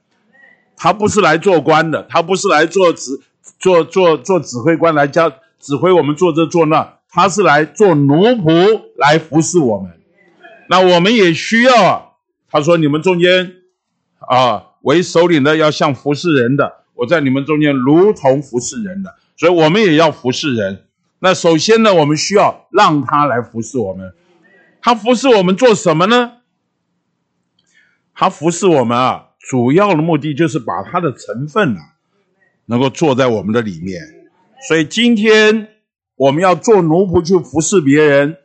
他不是来做官的，他不是来做职做做做指挥官来教指挥我们做这做那，他是来做奴仆来服侍我们。那我们也需要啊。他说：“你们中间啊，为首领的要像服侍人的，我在你们中间如同服侍人的，所以我们也要服侍人。那首先呢，我们需要让他来服侍我们。他服侍我们做什么呢？”他服侍我们啊，主要的目的就是把他的成分啊，能够坐在我们的里面。所以今天我们要做奴仆去服侍别人，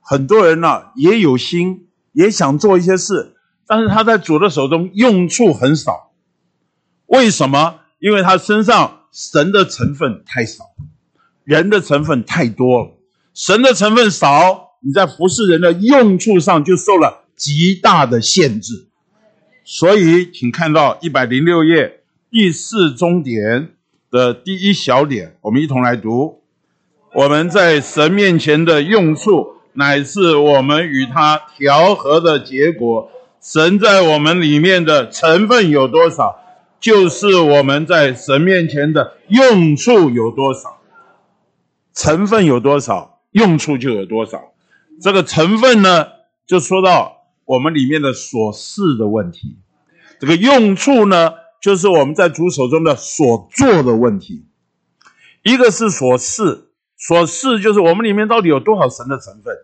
很多人呢、也有心，也想做一些事，但是他在主的手中用处很少。为什么？因为他身上神的成分太少，人的成分太多了。神的成分少，你在服侍人的用处上就受了极大的限制，所以请看到一百零六页第四中点的第一小点，我们一同来读。我们在神面前的用处，乃是我们与他调和的结果。神在我们里面的成分有多少，就是我们在神面前的用处有多少。成分有多少，用处就有多少。这个成分呢，就说到。我们里面的所事的问题，这个用处呢，就是我们在主手中的所做的问题。一个是所事，所事就是我们里面到底有多少神的成分；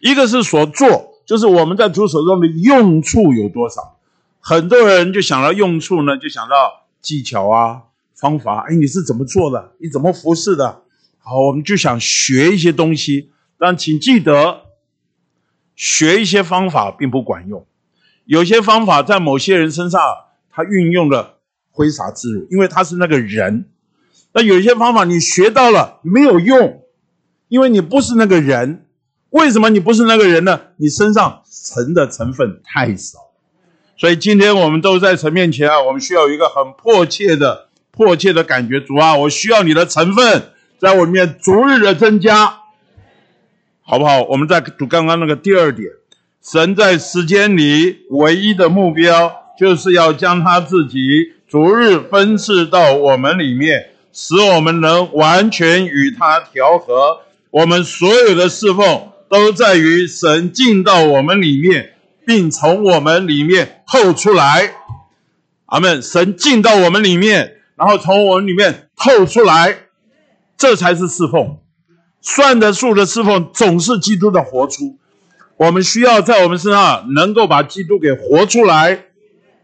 一个是所做，就是我们在主手中的用处有多少。很多人就想到用处呢，就想到技巧啊、方法。哎，你是怎么做的？你怎么服侍的？好，我们就想学一些东西。但请记得。学一些方法并不管用，有些方法在某些人身上他运用了挥洒自如，因为他是那个人。那有一些方法你学到了没有用，因为你不是那个人。为什么你不是那个人呢？你身上神的成分太少。所以今天我们都在神面前啊，我们需要一个很迫切的、迫切的感觉，主啊，我需要你的成分在我里面逐日的增加。好不好？我们再读刚刚那个第二点，神在时间里唯一的目标，就是要将他自己逐日分赐到我们里面，使我们能完全与他调和。我们所有的侍奉都在于神进到我们里面，并从我们里面透出来。阿门。神进到我们里面，然后从我们里面透出来，这才是侍奉。算得数的侍奉总是基督的活出，我们需要在我们身上能够把基督给活出来，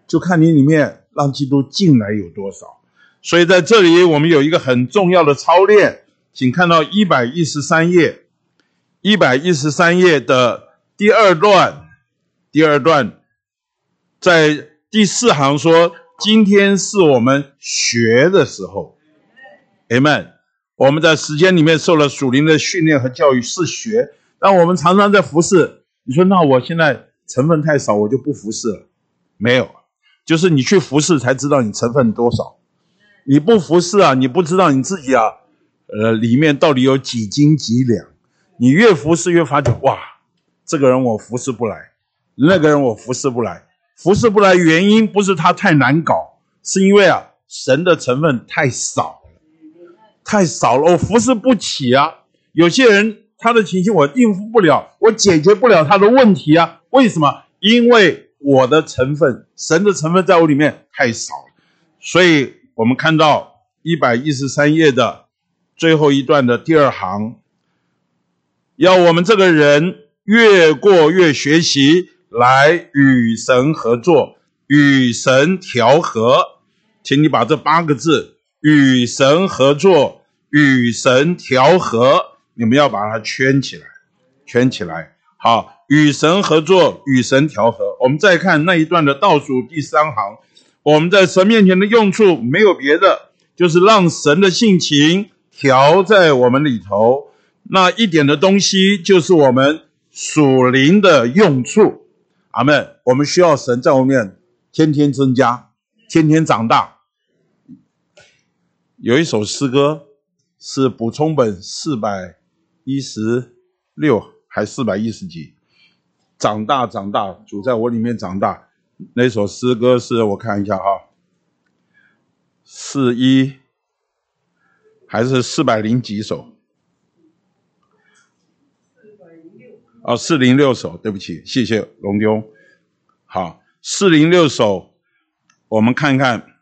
就看你里面让基督进来有多少。所以在这里我们有一个很重要的操练，请看到一百一十三页，一百一十三页的第二段，第二段在第四行说：“今天是我们学的时候。” Amen。我们在时间里面受了属灵的训练和教育是学，但我们常常在服侍。你说，那我现在成分太少，我就不服侍了？没有，就是你去服侍才知道你成分多少。你不服侍啊，你不知道你自己啊，呃，里面到底有几斤几两。你越服侍越发觉，哇，这个人我服侍不来，那个人我服侍不来。服侍不来原因不是他太难搞，是因为啊，神的成分太少。太少了，我服侍不起啊！有些人他的情绪我应付不了，我解决不了他的问题啊！为什么？因为我的成分，神的成分在我里面太少了。所以我们看到一百一十三页的最后一段的第二行，要我们这个人越过越学习来与神合作，与神调和。请你把这八个字“与神合作”。与神调和，你们要把它圈起来，圈起来。好，与神合作，与神调和。我们再看那一段的倒数第三行，我们在神面前的用处没有别的，就是让神的性情调在我们里头。那一点的东西，就是我们属灵的用处。阿门。我们需要神在我们面天天增加，天天长大。有一首诗歌。是补充本四百一十六还四百一十几？长大长大，主在我里面长大。那首诗歌是我看一下哈，四一还是四百零几首？四百零六。哦，四零六首，对不起，谢谢龙兄。好，四零六首，我们看看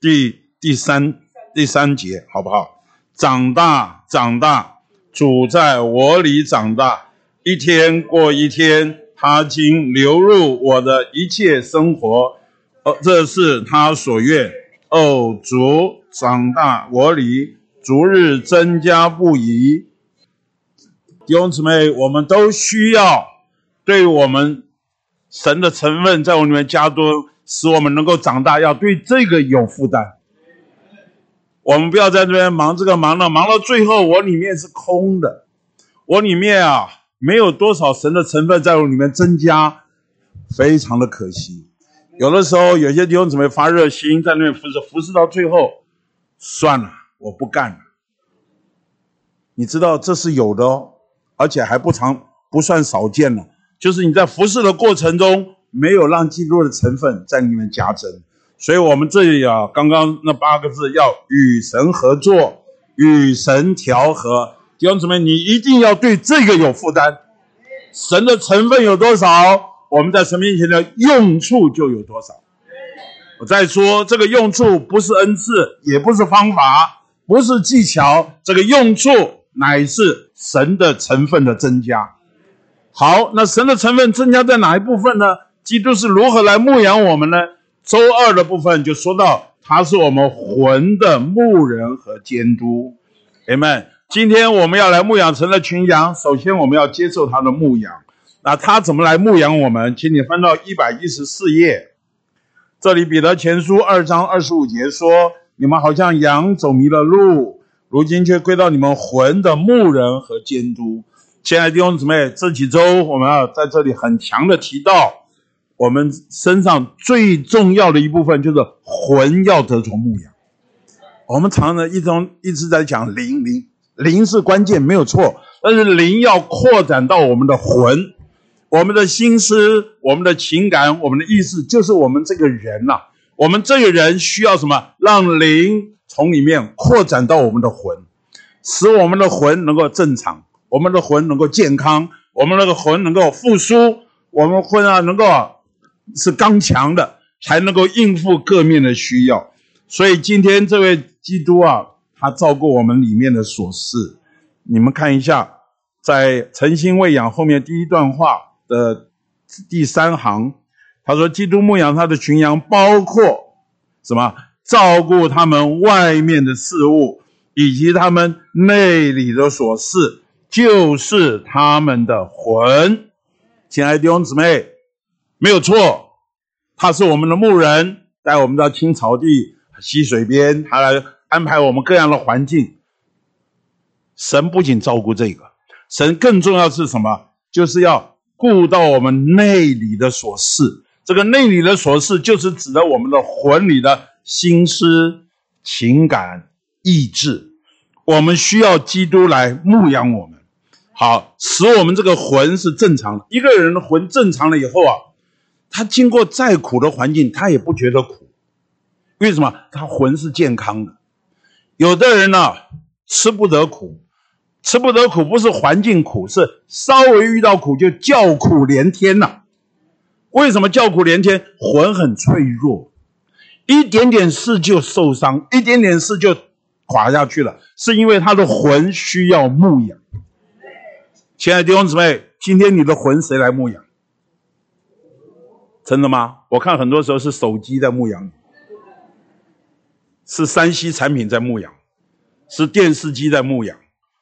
第第三第三节好不好？长大长大，主在我里长大，一天过一天。他经流入我的一切生活，哦，这是他所愿。哦，主长大我里，逐日增加不已。弟兄姊妹，我们都需要对我们神的成分在我里面加多，使我们能够长大。要对这个有负担。我们不要在这边忙这个忙那，忙到最后我里面是空的，我里面啊。没有多少神的成分在里面增加，非常的可惜。有的时候，有些弟兄姊妹发热心，在那边服侍，服侍到最后，算了，我不干了。你知道这是有的哦，而且还不常，不算少见了。就是你在服侍的过程中，没有让基督的成分在里面加增。所以我们这里啊，刚刚那八个字要与神合作，与神调和。弟兄姊妹，你一定要对这个有负担。神的成分有多少，我们在神面前的用处就有多少。我再说，这个用处不是恩赐，也不是方法，不是技巧，这个用处乃是神的成分的增加。好，那神的成分增加在哪一部分呢？基督是如何来牧养我们呢？周二的部分就说到，他是我们魂的牧人和监督。Amen。今天我们要来牧养城的群羊，首先我们要接受他的牧养。那他怎么来牧养我们？请你翻到一百一十四页，这里彼得前书二章二十五节说：“你们好像羊走迷了路，如今却归到你们魂的牧人和监督。”亲爱的弟兄姊妹，这几周我们要在这里很强的提到，我们身上最重要的一部分就是魂要得着牧养。我们常常一种一直在讲灵灵。灵是关键，没有错。但是灵要扩展到我们的魂，我们的心思、我们的情感、我们的意识，就是我们这个人呐、我们这个人需要什么？让灵从里面扩展到我们的魂，使我们的魂能够正常，我们的魂能够健康，我们那个魂能够复苏，我们魂啊能够是刚强的，才能够应付各面的需要。所以今天这位基督啊。他照顾我们里面的琐事，你们看一下，在诚心喂养后面第一段话的第三行，他说：“基督牧养他的群羊，包括什么？照顾他们外面的事物，以及他们内里的琐事，就是他们的魂。”亲爱的弟兄姊妹，没有错，他是我们的牧人，带我们到青草地、溪水边，他来。安排我们各样的环境，神不仅照顾这个，神更重要是什么？就是要顾到我们内里的琐事。这个内里的琐事，就是指的我们的魂里的心思、情感、意志。我们需要基督来牧养我们，好，使我们这个魂是正常的。一个人的魂正常了以后啊，他经过再苦的环境，他也不觉得苦。为什么？他魂是健康的。有的人呢、吃不得苦，吃不得苦不是环境苦，是稍微遇到苦就叫苦连天呐、为什么叫苦连天？魂很脆弱，一点点事就受伤，一点点事就垮下去了，是因为他的魂需要牧养。亲爱的弟兄姊妹，今天你的魂谁来牧养？真的吗？我看很多时候是手机在牧养你。是山西产品在牧养，是电视机在牧养。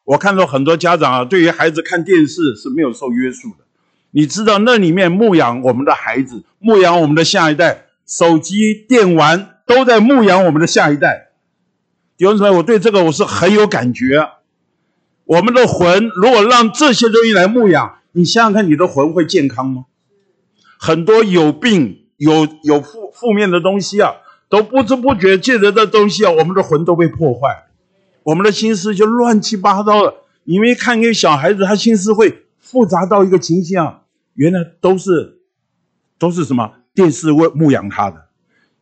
我看到很多家长啊，对于孩子看电视是没有受约束的。你知道那里面牧养我们的孩子，牧养我们的下一代，手机、电玩都在牧养我们的下一代。弟兄姊妹，我对这个我是很有感觉。我们的魂如果让这些东西来牧养，你想想看，你的魂会健康吗？很多有病、有有负负面的东西啊。都不知不觉借着这东西啊，我们的魂都被破坏。我们的心思就乱七八糟的。你没看一个小孩子，他心思会复杂到一个情形啊，原来都是都是什么电视喂牧养他的。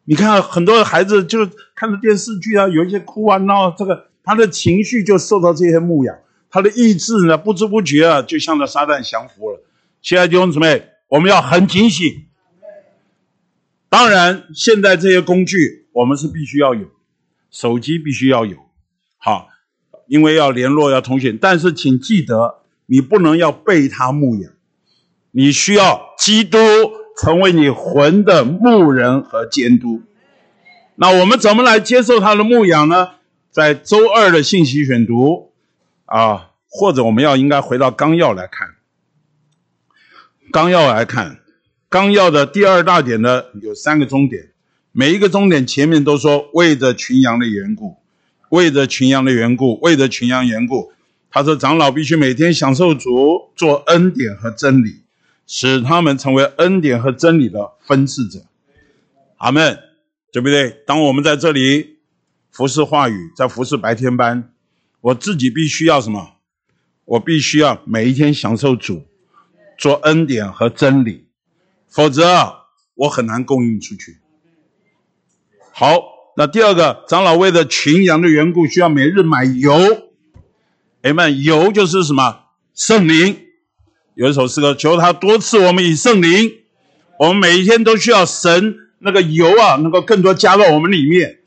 你看很多孩子就看着电视剧啊，有一些哭啊闹，这个他的情绪就受到这些牧养，他的意志呢不知不觉啊就向着撒旦降服了。亲爱的弟兄姊妹，我们要很警醒。当然，现在这些工具我们是必须要有，手机必须要有，好，因为要联络要通讯。但是请记得，你不能要被他牧养，你需要基督成为你魂的牧人和监督。那我们怎么来接受他的牧养呢？在周二的信息选读啊，或者我们要应该回到纲要来看。纲要来看，纲要的第二大点呢，有三个终点，每一个终点前面都说为着群羊的缘故，为着群羊的缘故，为着群羊缘故。他说长老必须每天享受主，做恩典和真理，使他们成为恩典和真理的分赐者。阿门，对不对？当我们在这里服侍话语，在服侍白天班，我自己必须要什么？我必须要每一天享受主。做恩典和真理，否则我很难供应出去。好，那第二个，长老为了群羊的缘故，需要每日买油。哎们，油就是什么？圣灵。有一首诗歌，求他多赐我们以圣灵。我们每一天都需要神那个油啊，能够更多加到我们里面。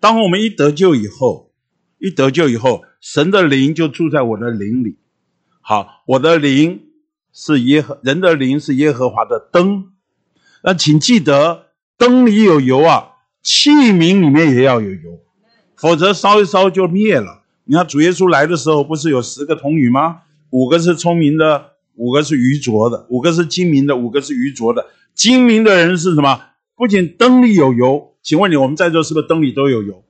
当我们一得救以后，一得救以后，神的灵就住在我的灵里。好，我的灵。是耶和人的灵是耶和华的灯，那请记得灯里有油啊，器皿里面也要有油，否则烧一烧就灭了。你看主耶稣来的时候，不是有十个童女吗？五个是聪明的，五个是愚拙的，五个是精明的，五个是愚拙的。精明的人是什么？不仅灯里有油，请问你，我们在座是不是灯里都有油？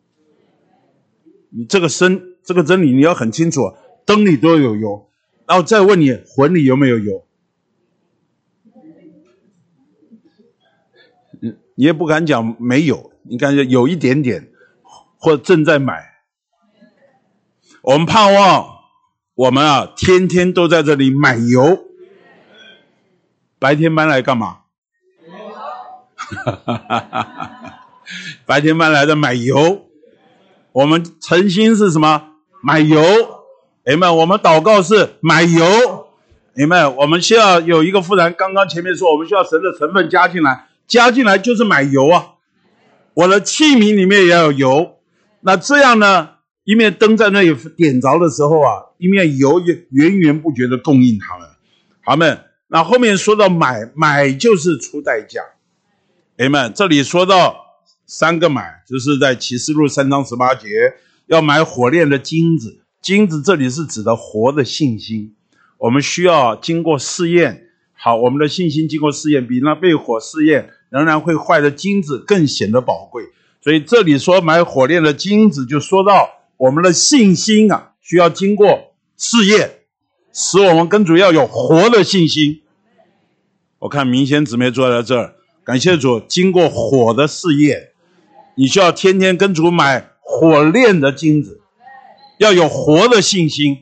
你这个真这个真理你要很清楚，灯里都有油。然后再问你，魂里有没有油？你也不敢讲没有，你感觉有一点点，或正在买。我们盼望我们啊，天天都在这里买油。白天搬来干嘛？[laughs] 白天搬来的买油。我们诚心是什么？买油。你们，我们祷告是买油。你们，我们需要有一个妇人。刚刚前面说，我们需要神的成分加进来，加进来就是买油啊。我的器皿里面也要有油。那这样呢，一面灯在那里点着的时候啊，一面油也源源不绝的供应他们。好们，那后面说到买，买就是出代价。你们，这里说到三个买，就是在启示录三章十八节，要买火炼的金子。金子这里是指的活的信心，我们需要经过试验。好，我们的信心经过试验，比那被火试验仍然会坏的金子更显得宝贵。所以这里说买火炼的金子，就说到我们的信心啊，需要经过试验，使我们跟主要有活的信心。我看明仙姊妹坐在这儿，感谢主，经过火的试验，你需要天天跟主买火炼的金子。要有活的信心，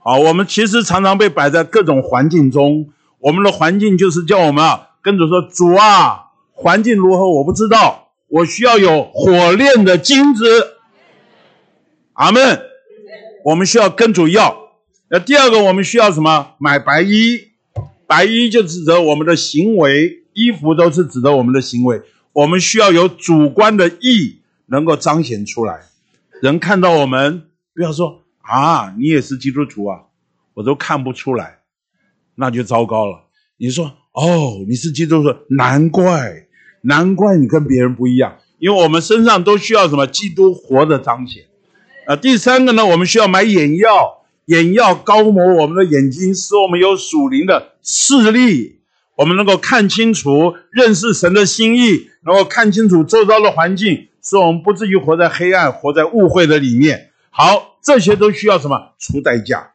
好，我们其实常常被摆在各种环境中，我们的环境就是叫我们啊，跟主说，主啊，环境如何我不知道，我需要有火炼的金子，阿门。我们需要跟主要。那第二个，我们需要什么？买白衣，白衣就指责我们的行为，衣服都是指着我们的行为，我们需要有主观的义能够彰显出来，人看到我们。不要说啊，你也是基督徒啊，我都看不出来，那就糟糕了。你说哦，你是基督徒，难怪，难怪你跟别人不一样，因为我们身上都需要什么？基督活的彰显。啊，第三个呢，我们需要买眼药，眼药膏抹我们的眼睛，使我们有属灵的视力，我们能够看清楚，认识神的心意，能够看清楚周遭的环境，使我们不至于活在黑暗，活在误会的里面。好，这些都需要什么？出代价。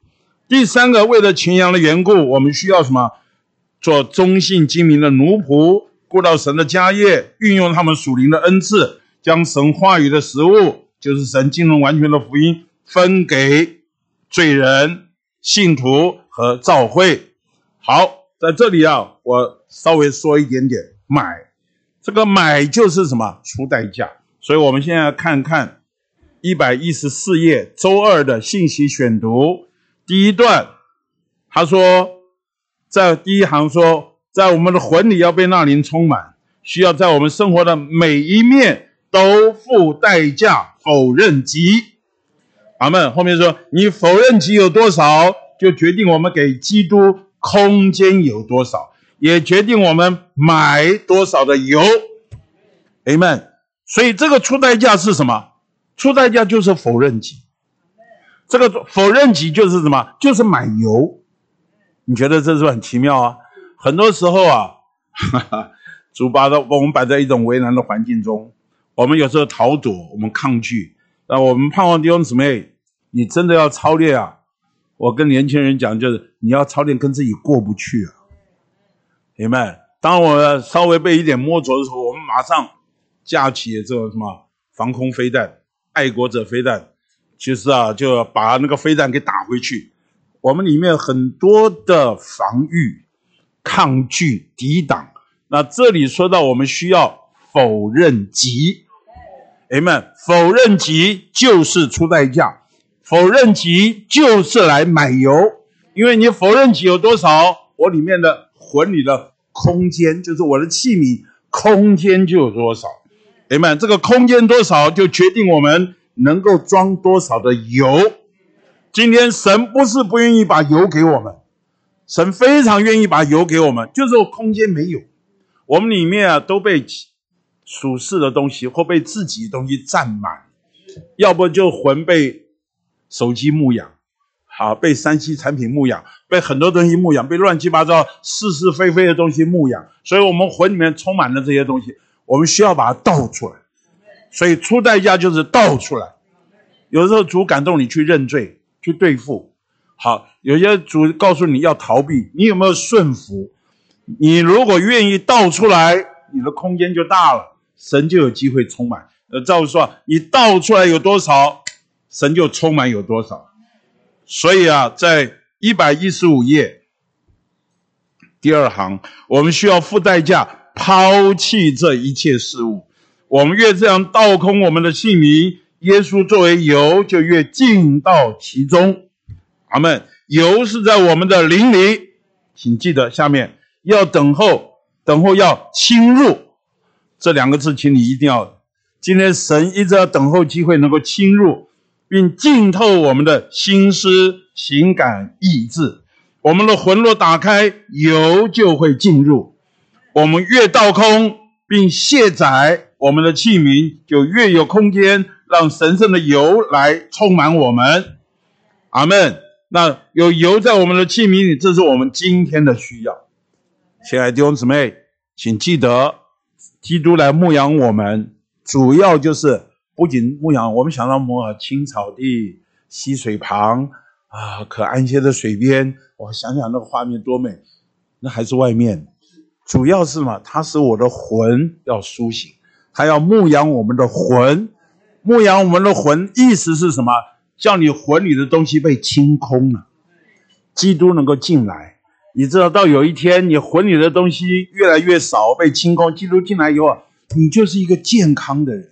第三个，为了秦阳的缘故，我们需要什么？做忠信精明的奴仆，顾到神的家业，运用他们属灵的恩赐，将神话语的食物就是神经纶完全的福音，分给罪人、信徒和教会。好，在这里啊，我稍微说一点点买，这个买就是什么？出代价。所以我们现在看看一百一十四页周二的信息选读第一段，他说，在第一行说，在我们的魂里要被那灵充满，需要在我们生活的每一面都付代价，否认己。阿门。后面说，你否认己有多少，就决定我们给基督空间有多少，也决定我们买多少的油。阿门。所以这个出代价是什么？出代价就是否认己。这个否认己就是什么？就是买油。你觉得这是不是很奇妙啊？很多时候啊，哈哈，主把的我们摆在一种为难的环境中，我们有时候逃躲，我们抗拒。那我们盼望弟兄姊妹，你真的要操练啊！我跟年轻人讲，就是你要操练跟自己过不去啊。明白？当我稍微被一点摸着的时候，我们马上。架起这个什么防空飞弹、爱国者飞弹，其实啊，就把那个飞弹给打回去。我们里面很多的防御、抗拒、抵挡。那这里说到我们需要否认己，哎们，否认己就是出代价，否认己就是来买油。因为你否认己有多少，我里面的魂里的空间，就是我的器皿空间就有多少。哎们，这个空间多少，就决定我们能够装多少的油。今天神不是不愿意把油给我们，神非常愿意把油给我们，就是空间没有，我们里面啊都被属世的东西或被自己的东西占满，要不就魂被手机牧养，好被三 C 产品牧养，被很多东西牧养，被乱七八糟是是非非的东西牧养，所以我们魂里面充满了这些东西。我们需要把它倒出来，所以出代价就是倒出来。有时候主感动你去认罪，去对付。好，有些主告诉你要逃避，你有没有顺服？你如果愿意倒出来，你的空间就大了，神就有机会充满。呃，照说说，你倒出来有多少，神就充满有多少。所以啊，在一百一十五页第二行，我们需要付代价。抛弃这一切事物，我们越这样倒空我们的姓名，耶稣作为油就越进到其中。阿门。油是在我们的灵里，请记得下面要等候，等候要侵入这两个字，请你一定要。今天神一直要等候机会，能够侵入并浸透我们的心思、情感、意志。我们的魂若打开，油就会进入。我们越倒空并卸载我们的器皿，就越有空间让神圣的油来充满我们。阿门。那有油在我们的器皿里，这是我们今天的需要。亲爱的弟兄姊妹，请记得，基督来牧养我们，主要就是不仅牧养，我们想到摩尔青草地、溪水旁啊，可安歇的水边，我想想那个画面多美，那还是外面。主要是嘛，他使我的魂要苏醒，他要牧养我们的魂，牧养我们的魂，意思是什么？叫你魂里的东西被清空了，基督能够进来。你知道，到有一天你魂里的东西越来越少，被清空，基督进来以后，你就是一个健康的人。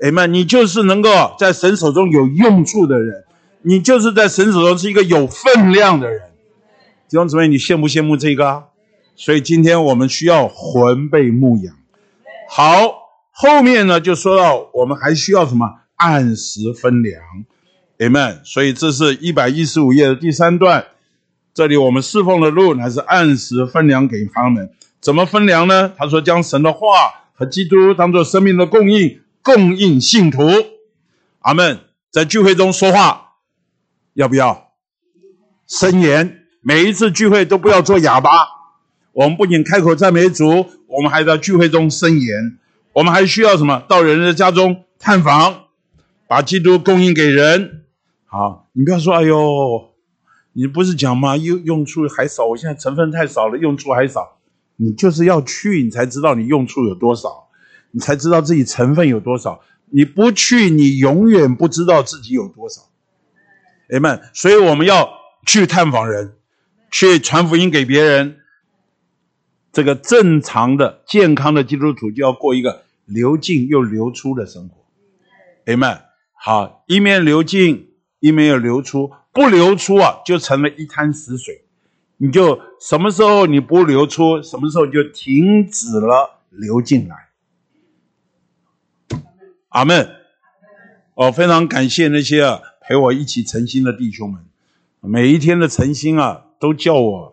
哎们，你就是能够在神手中有用处的人，你就是在神手中是一个有分量的人。弟兄姊妹，你羡不羡慕这个？所以今天我们需要魂被牧养。好，后面呢就说到我们还需要什么？按时分粮，Amen。所以这是一百一十五页的第三段。这里我们侍奉的路乃是按时分粮给他们。怎么分粮呢？他说将神的话和基督当作生命的供应，供应信徒。阿门。在聚会中说话，要不要？申言，每一次聚会都不要做哑巴。我们不仅开口赞美主，我们还在聚会中申言。我们还需要什么？到人的家中探访，把基督供应给人。好，你不要说，哎呦，你不是讲吗？用用处还少，我现在成分太少了，用处还少。你就是要去，你才知道你用处有多少，你才知道自己成分有多少。你不去，你永远不知道自己有多少。Amen。所以我们要去探访人，去传福音给别人。这个正常的、健康的基督徒就要过一个流进又流出的生活。Amen。好，一面流进，一面又流出，不流出啊，就成了一滩死水。你就什么时候你不流出，什么时候就停止了流进来。阿门。我非常感谢那些啊陪我一起诚心的弟兄们，每一天的诚心啊，都叫我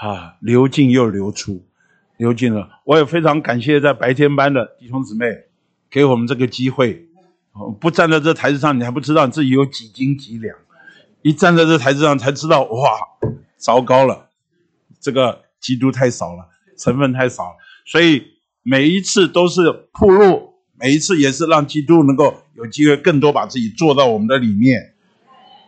啊流进又流出，流进了。我也非常感谢在白天班的弟兄姊妹，给我们这个机会。不站在这台子上，你还不知道自己有几斤几两；一站在这台子上，才知道哇。糟糕了，这个基督太少了，成分太少了，所以每一次都是铺路，每一次也是让基督能够有机会更多把自己做到我们的里面。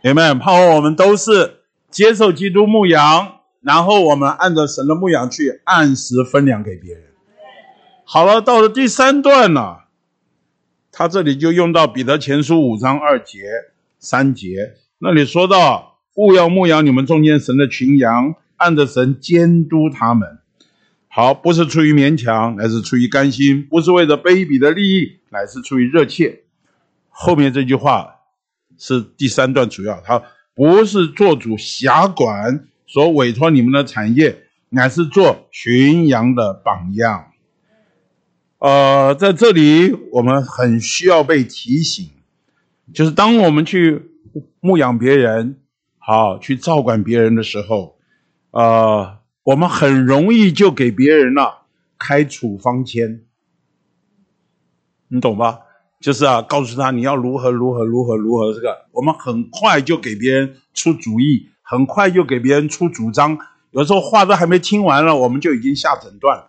有没有？盼望我们都是接受基督牧养，然后我们按照神的牧养去按时分粮给别人。好了，到了第三段了，他这里就用到彼得前书五章二节三节，那里说到。勿要牧养你们中间神的群羊，按着神监督他们。好，不是出于勉强，乃是出于甘心；不是为了卑鄙的利益，乃是出于热切。后面这句话是第三段主要，他不是做主辖管所委托你们的产业，乃是做巡洋的榜样。呃，在这里我们很需要被提醒，就是当我们去牧养别人。好，去照管别人的时候，呃，我们很容易就给别人呢、开处方签，你懂吧？就是啊，告诉他你要如何如何如何如何这个，我们很快就给别人出主意，很快就给别人出主张。有时候话都还没听完了，我们就已经下诊断。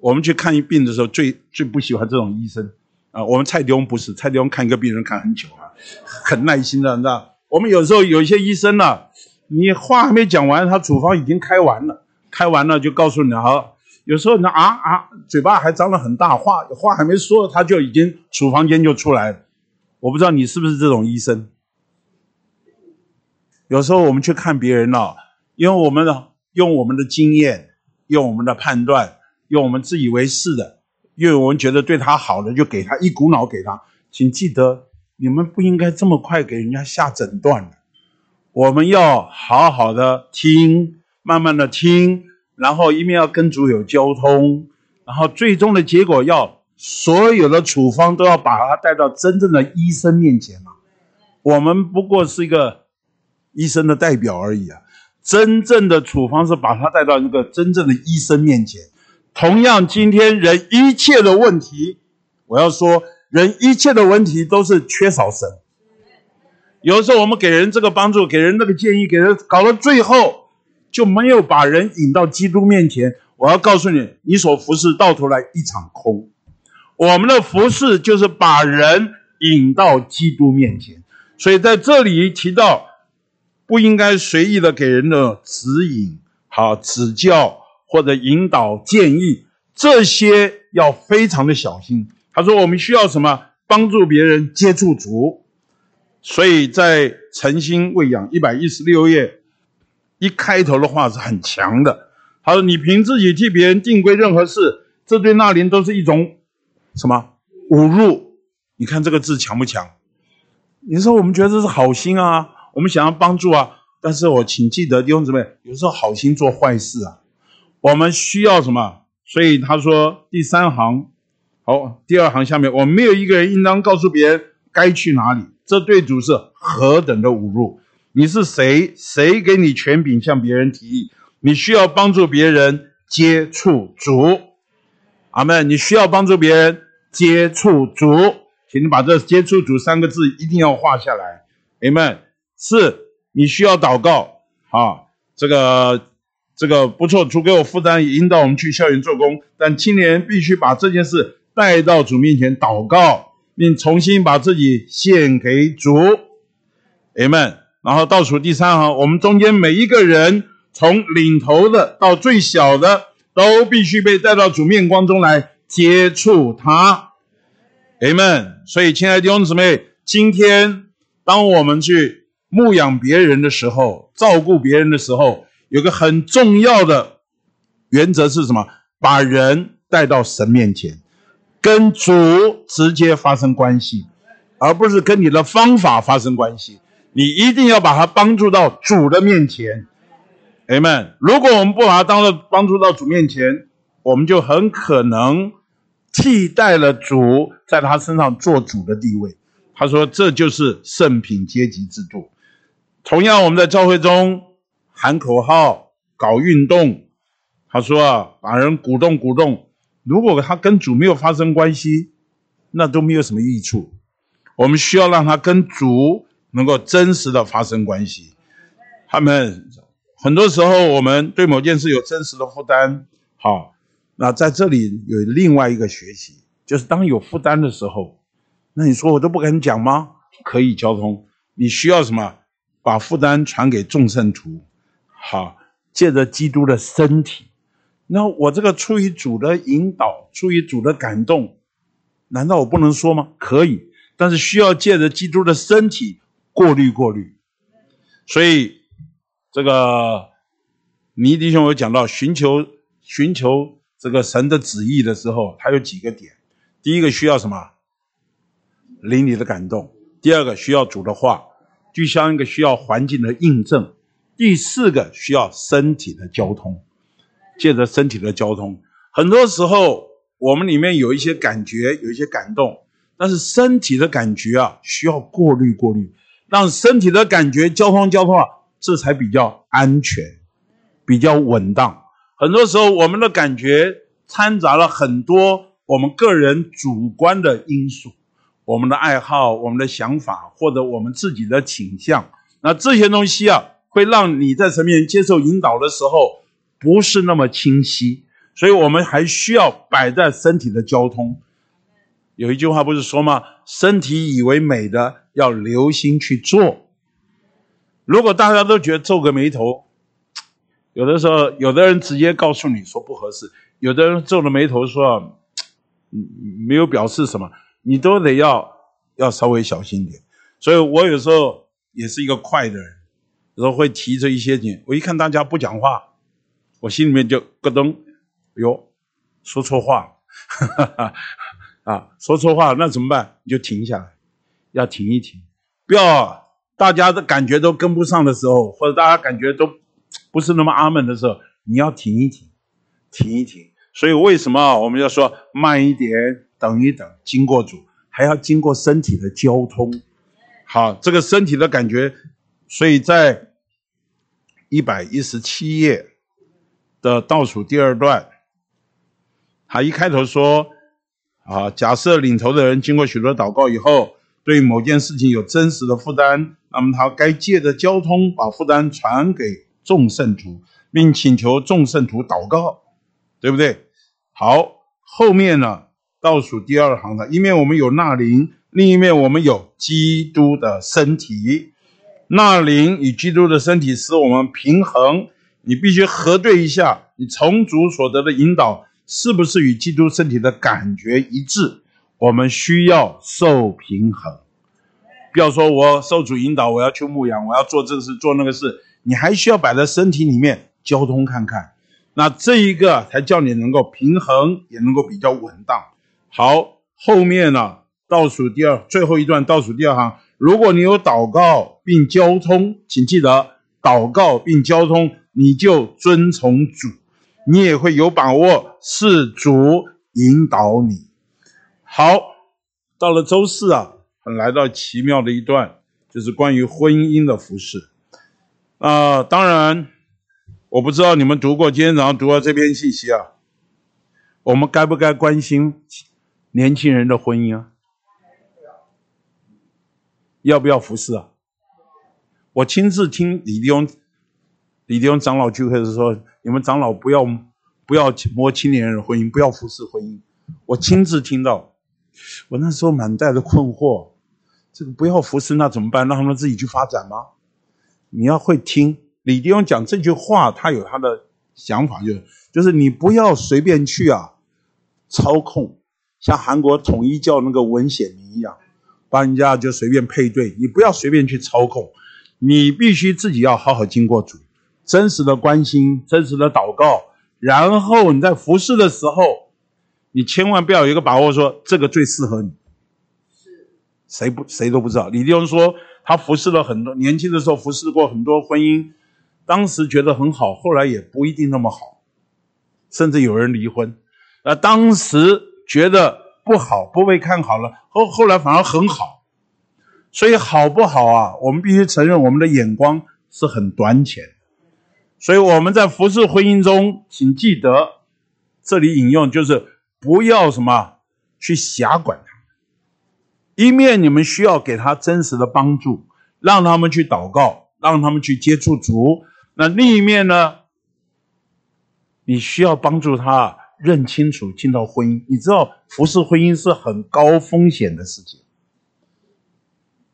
我们去看病的时候，最最不喜欢这种医生啊、我们蔡迪翁不是，蔡迪翁看一个病人看很久啊，很耐心的，你知道。我们有时候有一些医生呢、你话还没讲完，他处方已经开完了，开完了就告诉你好。有时候呢啊啊，嘴巴还张得很大，话话还没说，他就已经处方间就出来了。我不知道你是不是这种医生。有时候我们去看别人呢、啊，因为我们呢用我们的经验，用我们的判断，用我们自以为是的，因为我们觉得对他好的就给他，一股脑给他。请记得。你们不应该这么快给人家下诊断的，我们要好好的听，慢慢的听，然后一面要跟主有交通，然后最终的结果要所有的处方都要把他带到真正的医生面前嘛。我们不过是一个医生的代表而已啊，真正的处方是把他带到一个真正的医生面前。同样，今天人一切的问题，我要说。人一切的问题都是缺少神。有的时候我们给人这个帮助，给人那个建议，给人搞到最后就没有把人引到基督面前。我要告诉你，你所服侍到头来一场空。我们的服侍就是把人引到基督面前。所以在这里提到，不应该随意的给人的指引、好指教或者引导建议，这些要非常的小心。他说：“我们需要什么？帮助别人接触主。所以在诚心喂养一百一十六页一开头的话是很强的。他说：‘你凭自己替别人定规任何事，这对那林都是一种什么侮辱？你看这个字强不强？你说我们觉得这是好心啊，我们想要帮助啊，但是我请记得弟兄姊妹，有时候好心做坏事啊。我们需要什么？所以他说第三行。”好，第二行下面，我们没有一个人应当告诉别人该去哪里，这对主是何等的侮辱！你是谁？谁给你权柄向别人提议？你需要帮助别人接触主，阿门。你需要帮助别人接触主，请你把这“接触主”三个字一定要画下来，阿门。是，你需要祷告啊，这个。这个不错，主给我负担，引导我们去校园做工。但青年必须把这件事带到主面前祷告，并重新把自己献给主。阿门。然后倒数第三行，我们中间每一个人，从领头的到最小的，都必须被带到主面光中来接触他。Amen。所以，亲爱的弟兄姊妹，今天当我们去牧养别人的时候，照顾别人的时候，有个很重要的原则是什么？把人带到神面前，跟主直接发生关系，而不是跟你的方法发生关系。你一定要把他帮助到主的面前。Amen。如果我们不把他当做帮助到主面前，我们就很可能替代了主在他身上做主的地位。他说：“这就是圣品阶级制度。”同样，我们在教会中喊口号、搞运动，他说啊，把人鼓动鼓动。如果他跟主没有发生关系，那都没有什么益处。我们需要让他跟主能够真实的发生关系。他们很多时候，我们对某件事有真实的负担。好，那在这里有另外一个学习，就是当有负担的时候，那你说我都不敢讲吗？可以交通。你需要什么？把负担传给众圣徒，好，借着基督的身体。那我这个出于主的引导，出于主的感动，难道我不能说吗？可以，但是需要借着基督的身体过滤过滤。所以这个倪弟兄有讲到寻求寻求这个神的旨意的时候，他有几个点：第一个需要什么？灵里的感动；第二个需要主的话。就像一个需要环境的印证，第四个需要身体的交通，借着身体的交通，很多时候我们里面有一些感觉，有一些感动，但是身体的感觉啊，需要过滤过滤，让身体的感觉交通交通啊，这才比较安全，比较稳当。很多时候我们的感觉掺杂了很多我们个人主观的因素。我们的爱好、我们的想法，或者我们自己的倾向，那这些东西啊，会让你在神面接受引导的时候，不是那么清晰。所以我们还需要摆在身体的交通。有一句话不是说吗？身体以为美的，要留心去做。如果大家都觉得皱个眉头，有的时候，有的人直接告诉你说不合适，有的人皱了眉头说，嗯，没有表示什么。你都得要要稍微小心点，所以我有时候也是一个快的人，有时候会提着一些点。我一看大家不讲话，我心里面就咯噔，哟，说错话，哈哈哈，啊，说错话那怎么办？你就停下来，要停一停，不要大家的感觉都跟不上的时候，或者大家感觉都不是那么阿门的时候，你要停一停，停一停。所以为什么我们要说慢一点？等一等，经过主，还要经过身体的交通。好，这个身体的感觉，所以在一百一十七页的倒数第二段，他一开头说：啊，假设领头的人经过许多祷告以后，对某件事情有真实的负担，那么他该借着交通把负担传给众圣徒，并请求众圣徒祷告，对不对？好，后面呢？倒数第二行的，一面我们有纳灵，另一面我们有基督的身体。纳灵与基督的身体使我们平衡。你必须核对一下，你从主所得的引导是不是与基督身体的感觉一致？我们需要受平衡。不要说我受主引导，我要去牧羊，我要做这个事，做那个事，你还需要摆在身体里面交通看看。那这一个才叫你能够平衡，也能够比较稳当。好，后面呢，倒数第二，最后一段倒数第二行，如果你有祷告并交通，请记得祷告并交通，你就遵从主，你也会有把握是主引导你。好，到了周四啊，来到奇妙的一段，就是关于婚姻的服饰。啊、当然，我不知道你们读过今天早上读到这篇信息啊，我们该不该关心？年轻人的婚姻啊，要不要服侍啊？我亲自听李弟兄、李弟兄长老聚会的时候，你们长老不要不要摸青年人的婚姻，不要服侍婚姻。我亲自听到，我那时候满带着困惑，这个不要服侍那怎么办？让他们自己去发展吗？你要会听李弟兄讲这句话，他有他的想法，就是就是你不要随便去啊操控。像韩国统一教那个文显明一样，帮人家就随便配对，你不要随便去操控，你必须自己要好好经过主，真实的关心，真实的祷告，然后你在服侍的时候，你千万不要有一个把握说这个最适合你。谁不谁都不知道。李弟兄说，他服侍了很多，年轻的时候服侍过很多婚姻，当时觉得很好，后来也不一定那么好，甚至有人离婚。呃，当时觉得不好，不被看好了，后后来反而很好。所以好不好啊？我们必须承认，我们的眼光是很短浅。所以我们在服侍婚姻中，请记得，这里引用就是不要什么去狭管他。一面你们需要给他真实的帮助，让他们去祷告，让他们去接触主。那另一面呢？你需要帮助他认清楚进到婚姻。你知道服侍婚姻是很高风险的事情，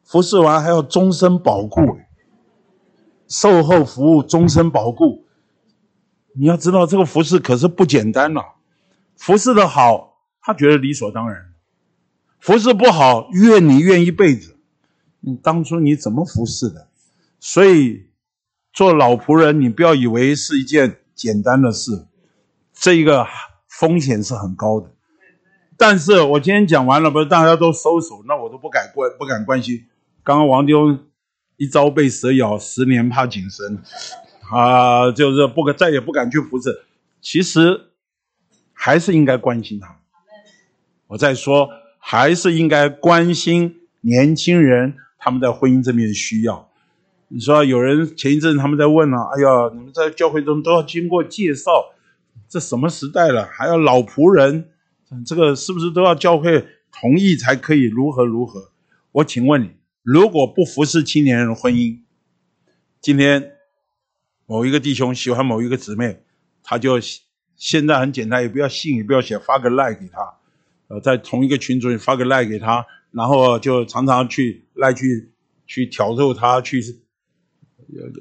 服侍完还要终身保固，售后服务终身保固。你要知道这个服侍可是不简单呐，服侍的好，他觉得理所当然。服侍不好，怨你怨一辈子。你当初你怎么服侍的？所以做老仆人，你不要以为是一件简单的事，这一个风险是很高的。但是我今天讲完了，不是大家都收手，那我都不敢关不敢关心。刚刚王丢一朝被蛇咬，十年怕井绳，啊，就是不敢再也不敢去扶持。其实还是应该关心他。我再说。还是应该关心年轻人他们在婚姻这面的需要。你说有人前一阵他们在问啊，哎呀，你们在教会中都要经过介绍，这什么时代了，还要老仆人，这个是不是都要教会同意才可以？如何如何？我请问你，如果不服侍青年人的婚姻，今天某一个弟兄喜欢某一个姊妹，他就现在很简单，也不要信，也不要写，发个赖给他。呃，在同一个群组里发个赖给他，然后就常常去赖去去挑逗他，去，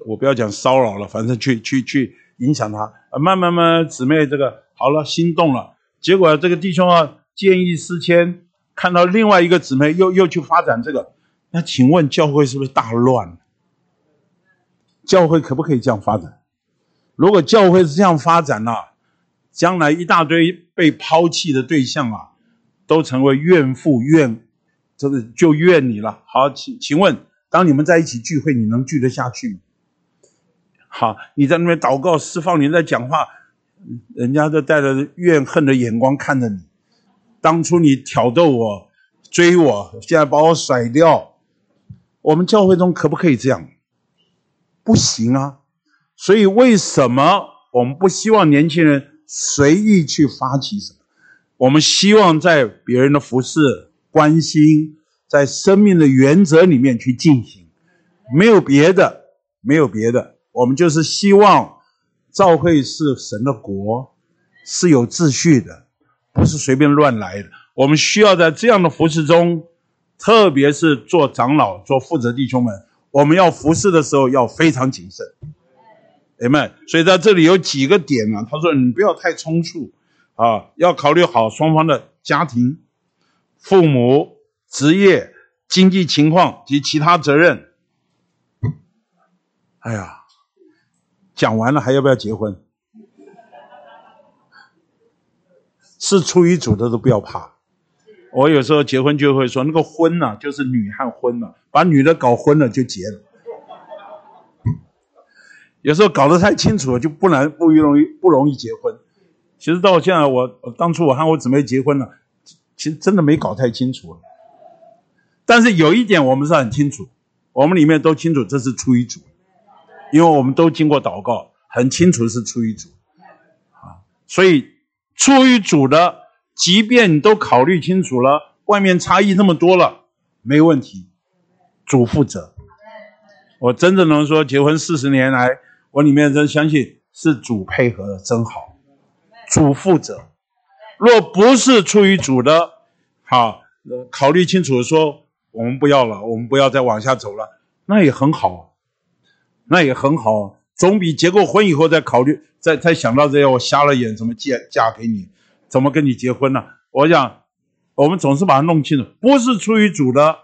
我不要讲骚扰了，反正去去去影响他。呃，慢慢慢，姊妹这个好了，心动了，结果这个弟兄啊见异思迁，看到另外一个姊妹又又去发展这个，那请问教会是不是大乱？教会可不可以这样发展？如果教会是这样发展呢，将来一大堆被抛弃的对象啊。都成为怨妇怨，这个就怨你了。好，请请问，当你们在一起聚会，你能聚得下去吗？好，你在那边祷告释放，你在讲话，人家都带着怨恨的眼光看着你。当初你挑逗我、追我，现在把我甩掉。我们教会中可不可以这样？不行啊。所以为什么我们不希望年轻人随意去发起什么？我们希望在别人的服侍、关心，在生命的原则里面去进行，没有别的，没有别的。我们就是希望教会是神的国，是有秩序的，不是随便乱来的。我们需要在这样的服侍中，特别是做长老、做负责弟兄们，我们要服侍的时候要非常谨慎。Amen。所以在这里有几个点啊，他说你不要太匆促。啊，要考虑好双方的家庭、父母、职业、经济情况及其他责任。哎呀，讲完了还要不要结婚？是出于主的都不要怕。我有时候结婚就会说，那个婚呢，就是女汉婚了，把女的搞昏了就结了。有时候搞得太清楚了，就不难不容易不容易结婚。其实到现在我，当初我和我姊妹结婚了，其实真的没搞太清楚。但是有一点我们是很清楚，我们里面都清楚这是出于主，因为我们都经过祷告，很清楚是出于主。啊，所以出于主的，即便你都考虑清楚了，外面差异那么多了，没问题，主负责。我真的能说，结婚四十年来，我里面真相信是主配合的真好。主负责，若不是出于主的，好，考虑清楚说，我们不要了，我们不要再往下走了，那也很好，那也很好，总比结过婚以后再考虑，再再想到这些，我瞎了眼，怎么嫁嫁给你，怎么跟你结婚呢？我想，我们总是把它弄清楚，不是出于主的，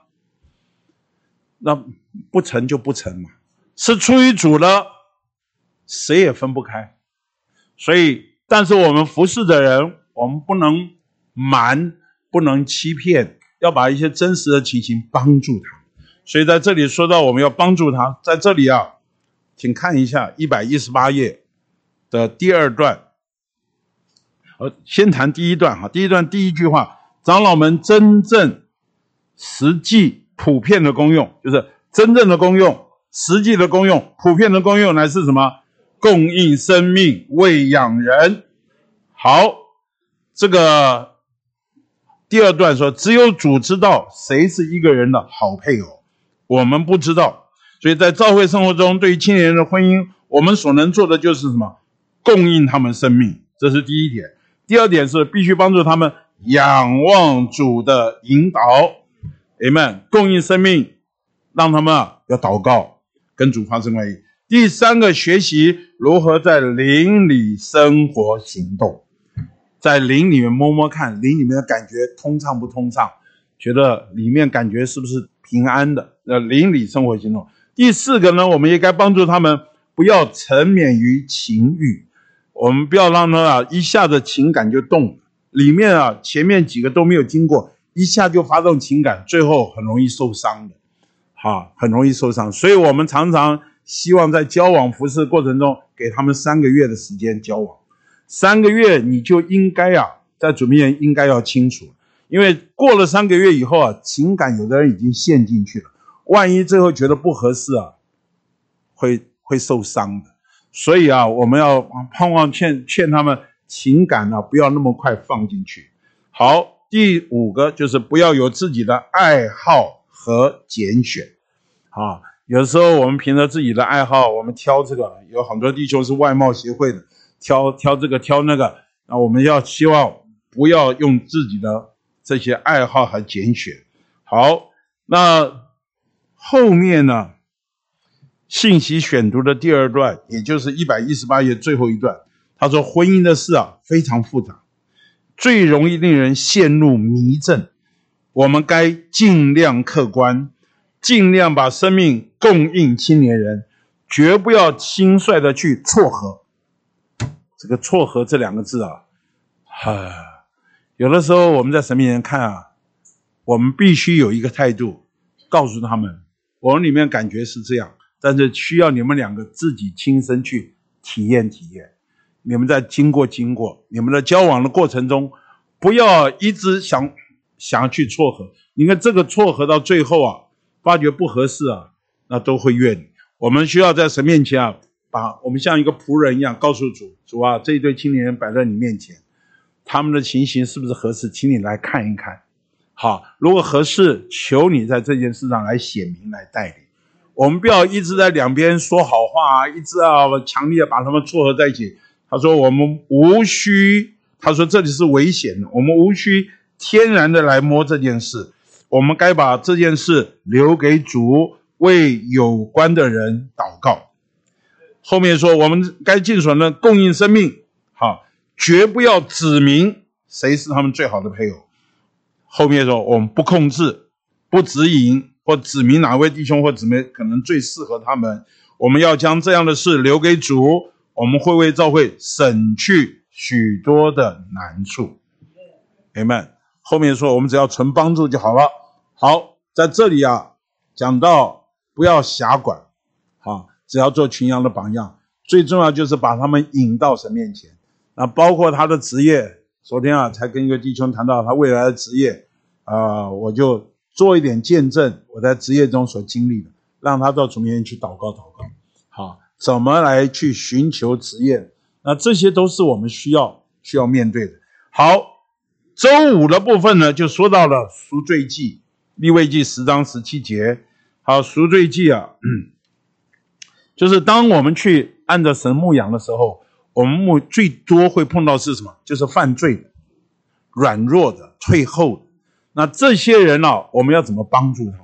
那不成就不成嘛。是出于主的，谁也分不开。所以，但是我们服侍的人，我们不能瞒，不能欺骗，要把一些真实的情形帮助他。所以在这里说到我们要帮助他，在这里啊，请看一下一百一十八页的第二段。呃，先谈第一段哈，第一段第一句话，长老们真正、实际、普遍的功用，就是真正的功用、实际的功用、普遍的功用，乃是什么？供应生命、喂养人。好，这个第二段说，只有主知道谁是一个人的好配偶，我们不知道。所以在教会生活中，对于青年人的婚姻，我们所能做的就是什么？供应他们生命，这是第一点。第二点是必须帮助他们仰望主的引导，Amen，供应生命，让他们啊要祷告，跟主发生关系。第三个，学习如何在灵里生活行动，在灵里面摸摸看，灵里面的感觉通畅不通畅，觉得里面感觉是不是平安的？呃，灵里生活行动。第四个呢，我们也该帮助他们不要沉湎于情欲。我们不要让他啊一下子情感就动，里面啊前面几个都没有经过，一下就发动情感，最后很容易受伤的，哈，很容易受伤。所以我们常常希望在交往服侍过程中，给他们三个月的时间交往，三个月你就应该啊在主面前应该要清楚，因为过了三个月以后啊，情感有的人已经陷进去了，万一最后觉得不合适啊，会会受伤的。所以啊，我们要盼望劝劝他们情感、啊，不要那么快放进去。好，第五个就是不要有自己的爱好和拣选。啊，有时候我们凭着自己的爱好，我们挑这个，有很多弟兄是外貌协会的，挑挑这个挑那个。那我们要希望不要用自己的这些爱好和拣选。好，那后面呢？信息选读的第二段，也就是一百一十八页最后一段，他说：“婚姻的事啊，非常复杂，最容易令人陷入迷阵。我们该尽量客观，尽量把生命供应青年人，绝不要轻率的去撮合。这个‘撮合’这两个字啊，哈，有的时候我们在神面前看啊，我们必须有一个态度，告诉他们，我里面感觉是这样。”但是需要你们两个自己亲身去体验体验，你们在经过经过你们的交往的过程中，不要一直想想去撮合。你看这个撮合到最后啊，发觉不合适啊，那都会怨你。我们需要在神面前啊，把我们像一个仆人一样告诉主：主啊，这一对青年人摆在你面前，他们的情形是不是合适？请你来看一看。好，如果合适，求你在这件事上来写明来带领。我们不要一直在两边说好话啊，一直啊强烈把他们撮合在一起。他说我们无需，他说这里是危险的，我们无需天然的来摸这件事，我们该把这件事留给主，为有关的人祷告。后面说我们该尽所能供应生命，好，绝不要指明谁是他们最好的配偶。后面说我们不控制，不指引。或指明哪位弟兄或姊妹可能最适合他们，我们要将这样的事留给主，我们会为教会省去许多的难处。Amen。后面说我们只要纯帮助就好了。好，在这里啊，讲到不要辖管，好，只要做群羊的榜样，最重要就是把他们引到神面前。那包括他的职业，昨天啊才跟一个弟兄谈到他未来的职业，啊、我就。做一点见证，我在职业中所经历的，让他到主面前去祷告祷告。好，怎么来去寻求职业？那这些都是我们需要需要面对的。好，周五的部分呢，就说到了赎罪祭，立位记十章十七节。好，赎罪祭啊，就是当我们去按着神牧养的时候，我们牧最多会碰到是什么？就是犯罪的、软弱的、退后的。那这些人呢、我们要怎么帮助他？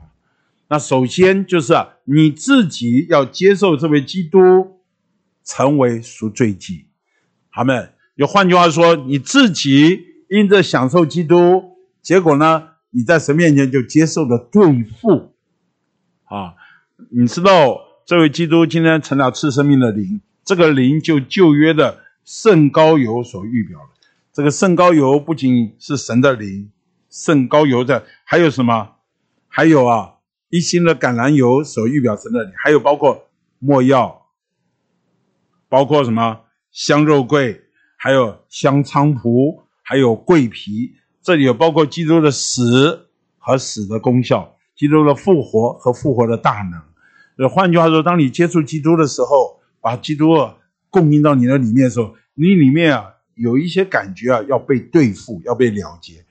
那首先就是，你自己要接受这位基督成为赎罪祭，好没？就换句话说，你自己因着享受基督，结果呢，你在神面前就接受了对付，啊，你知道这位基督今天成了赐生命的灵，这个灵就旧约的圣膏油所预表的。这个圣膏油不仅是神的灵，圣膏油的还有什么？还有啊，一心的橄榄油所预表神的灵，还有包括没药，包括什么香肉桂，还有香菖蒲，还有桂皮。这里有包括基督的死和死的功效，基督的复活和复活的大能。呃，换句话说，当你接触基督的时候，把基督供应到你的里面的时候，你里面啊有一些感觉啊要被对付，要被了结。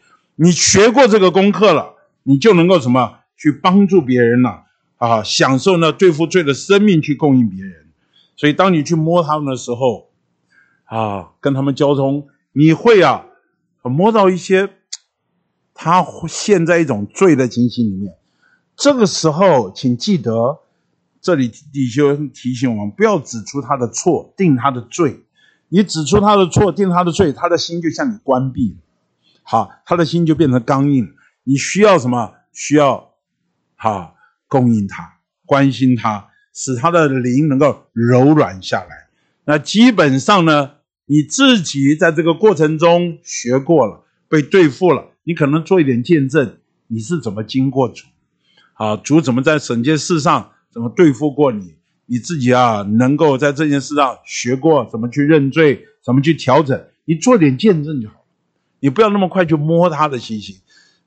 你学过这个功课了，你就能够什么去帮助别人了啊，享受那对付罪的生命去供应别人。所以，当你去摸他们的时候，啊，跟他们交通，你会啊摸到一些。他陷在一种罪的情形里面，这个时候，请记得，这里弟兄提醒我们，不要指出他的错，定他的罪。你指出他的错，定他的罪，他的心就向你关闭了，好，他的心就变成刚硬。你需要什么？需要，好，供应他，关心他，使他的灵能够柔软下来。那基本上呢，你自己在这个过程中学过了，被对付了。你可能做一点见证，你是怎么经过主，啊，主怎么在整件事上怎么对付过你，你自己啊能够在这件事上学过怎么去认罪，怎么去调整，你做点见证就好，你不要那么快去摸他的心情，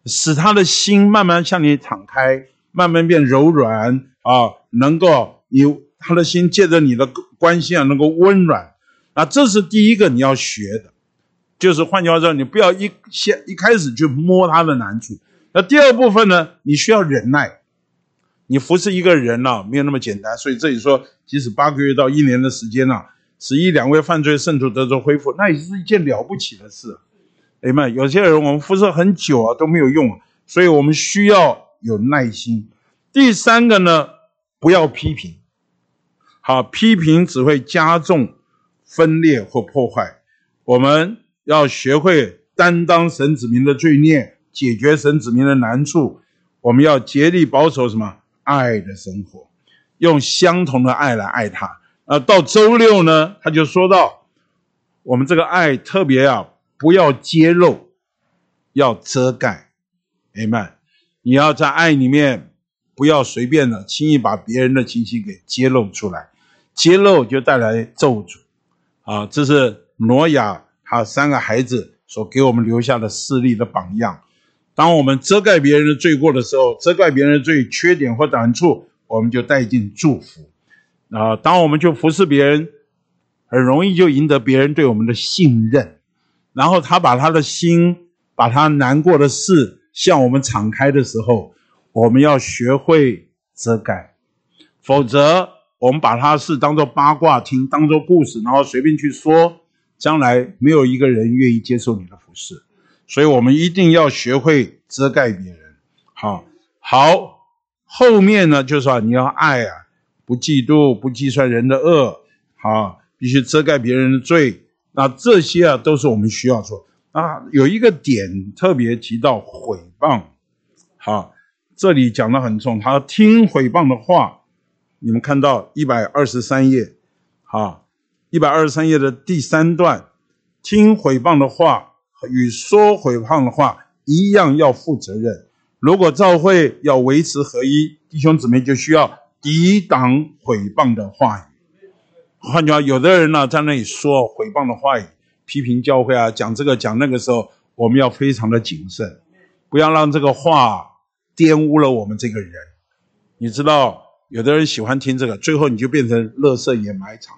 使他的心慢慢向你敞开，慢慢变柔软啊，能够你他的心借着你的关心啊能够温软，啊，这是第一个你要学的。就是换句话说，你不要一先一开始就摸他的难处。那第二部分呢，你需要忍耐。你服侍一个人呢、没有那么简单。所以这里说，即使八个月到一年的时间呢、使一两位犯罪圣徒得着恢复，那也是一件了不起的事。哎妈，有些人我们服侍很久啊都没有用，所以我们需要有耐心。第三个呢，不要批评。好，批评只会加重分裂或破坏。我们。要学会担当神子民的罪孽，解决神子民的难处。我们要竭力保守什么爱的生活，用相同的爱来爱他。啊，到周六呢，他就说到，我们这个爱特别啊，不要揭露，要遮盖。哎们，你要在爱里面，不要随便的轻易把别人的情形给揭露出来，揭露就带来咒诅。啊，这是挪亚。他三个孩子所给我们留下的势力的榜样。当我们遮盖别人的罪过的时候，遮盖别人的罪缺点或短处，我们就带进祝福。啊，当我们就服侍别人，很容易就赢得别人对我们的信任。然后他把他的心，把他难过的事向我们敞开的时候，我们要学会遮盖，否则我们把他的事当做八卦听，当做故事，然后随便去说。将来没有一个人愿意接受你的服侍，所以我们一定要学会遮盖别人。好，好，后面呢就是说你要爱啊，不嫉妒，不计算人的恶，好，必须遮盖别人的罪。那这些啊都是我们需要做啊。有一个点特别提到毁谤，好，这里讲得很重，他听毁谤的话，你们看到一百二十三页，好。一百二十三页的第三段，听毁谤的话与说毁谤的话一样，要负责任。如果教会要维持合一，弟兄姊妹就需要抵挡毁谤的话语。换句话，有的人呢在那里说毁谤的话语，批评教会啊，讲这个讲那个时候，我们要非常的谨慎，不要让这个话玷污了我们这个人。你知道，有的人喜欢听这个，最后你就变成垃圾掩埋场。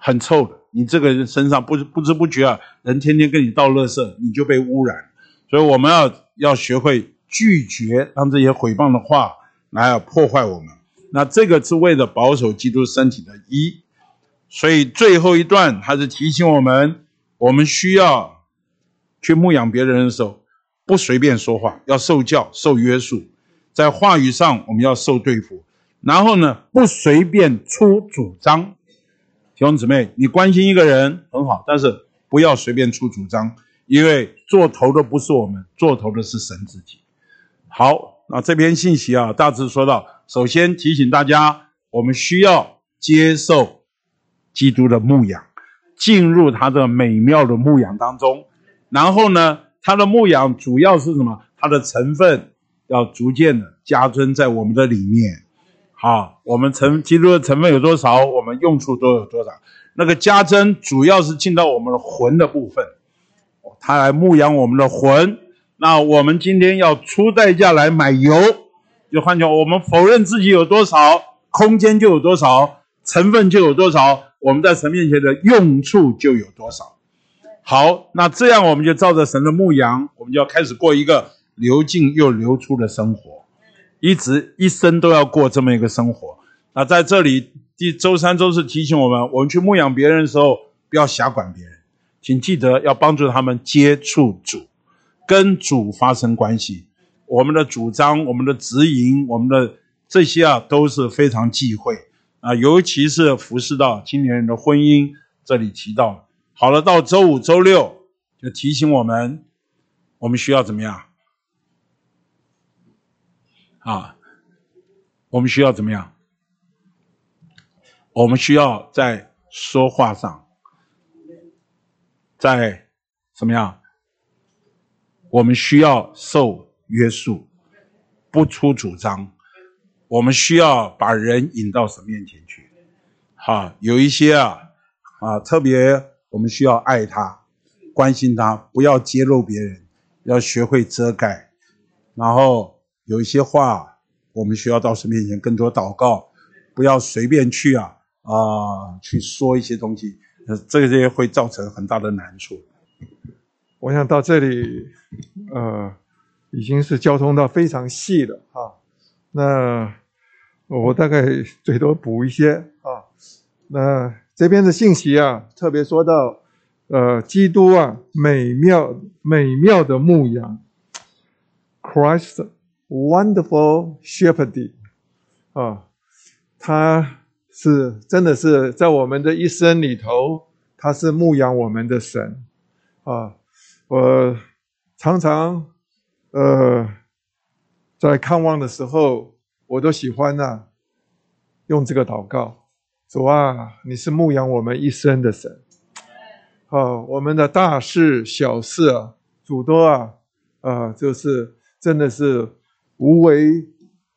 很臭的，你这个人身上不不知不觉啊，人天天跟你倒垃圾，你就被污染。所以我们要要学会拒绝让这些毁谤的话来破坏我们。那这个是为了保守基督身体的一。所以最后一段还是提醒我们，我们需要去牧养别人的时候，不随便说话，要受教受约束，在话语上我们要受对付。然后呢，不随便出主张。弟兄姊妹，你关心一个人很好，但是不要随便出主张，因为做头的不是我们，做头的是神自己。好，那这篇信息啊，大致说到，首先提醒大家，我们需要接受基督的牧养，进入他的美妙的牧养当中。然后呢，他的牧养主要是什么？它的成分要逐渐的加增在我们的里面。好，我们成基督的成分有多少，我们用处都有多少。那个加增主要是进到我们的魂的部分，他来牧养我们的魂。那我们今天要出代价来买油，就换句话，我们否认自己有多少，空间就有多少，成分就有多少，我们在神面前的用处就有多少。好，那这样我们就照着神的牧羊，我们就要开始过一个流进又流出的生活，一直一生都要过这么一个生活。那在这里第周三、周四提醒我们，我们去牧养别人的时候，不要瞎管别人，请记得要帮助他们接触主。跟主发生关系，我们的主张、我们的指引、我们的这些啊，都是非常忌讳啊，尤其是服侍到青年人的婚姻，这里提到。好了，到周五、周六就提醒我们，我们需要怎么样？啊，我们需要怎么样？我们需要在说话上，在怎么样？我们需要受约束，不出主张。我们需要把人引到神面前去。好，有一些啊啊，特别我们需要爱他，关心他，不要揭露别人，要学会遮盖。然后有一些话，我们需要到神面前更多祷告，不要随便去啊啊去说一些东西，这些会造成很大的难处。我想到这里，呃，已经是交通到非常细了哈。那我大概最多补一些啊。那这边的信息啊，特别说到，呃，基督啊，美妙美妙的牧羊，Christ wonderful shepherd 啊，他是真的是在我们的一生里头，他是牧养我们的神啊。我常常，呃，在看望的时候，我都喜欢呐、啊，用这个祷告：主啊，你是牧养我们一生的神。好，我们的大事小事啊，主都啊，啊、呃，就是真的是无为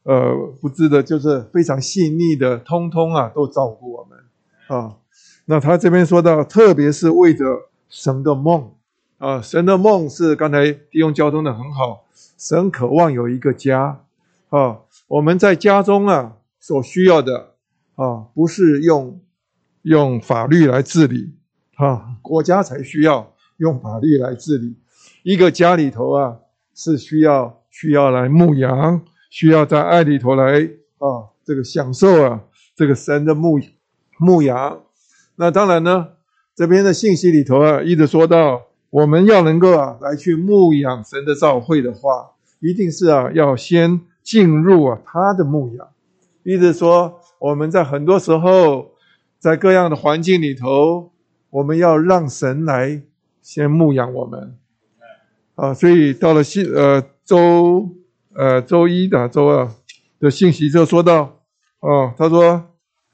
呃不知的，就是非常细腻的，通通啊都照顾我们啊。那他这边说到，特别是为着神的梦。啊，神的梦是刚才弟兄交通的很好。神渴望有一个家，啊，我们在家中啊所需要的啊，不是用用法律来治理，啊，国家才需要用法律来治理。一个家里头啊，是需要需要来牧羊，需要在爱里头来啊，这个享受啊，这个神的牧牧羊。那当然呢，这边的信息里头啊，一直说到。我们要能够啊来去牧养神的召会的话，一定是啊要先进入啊他的牧养。意思说，我们在很多时候，在各样的环境里头，我们要让神来先牧养我们。啊，所以到了信呃周呃周一的周二的信息就说到，哦，他说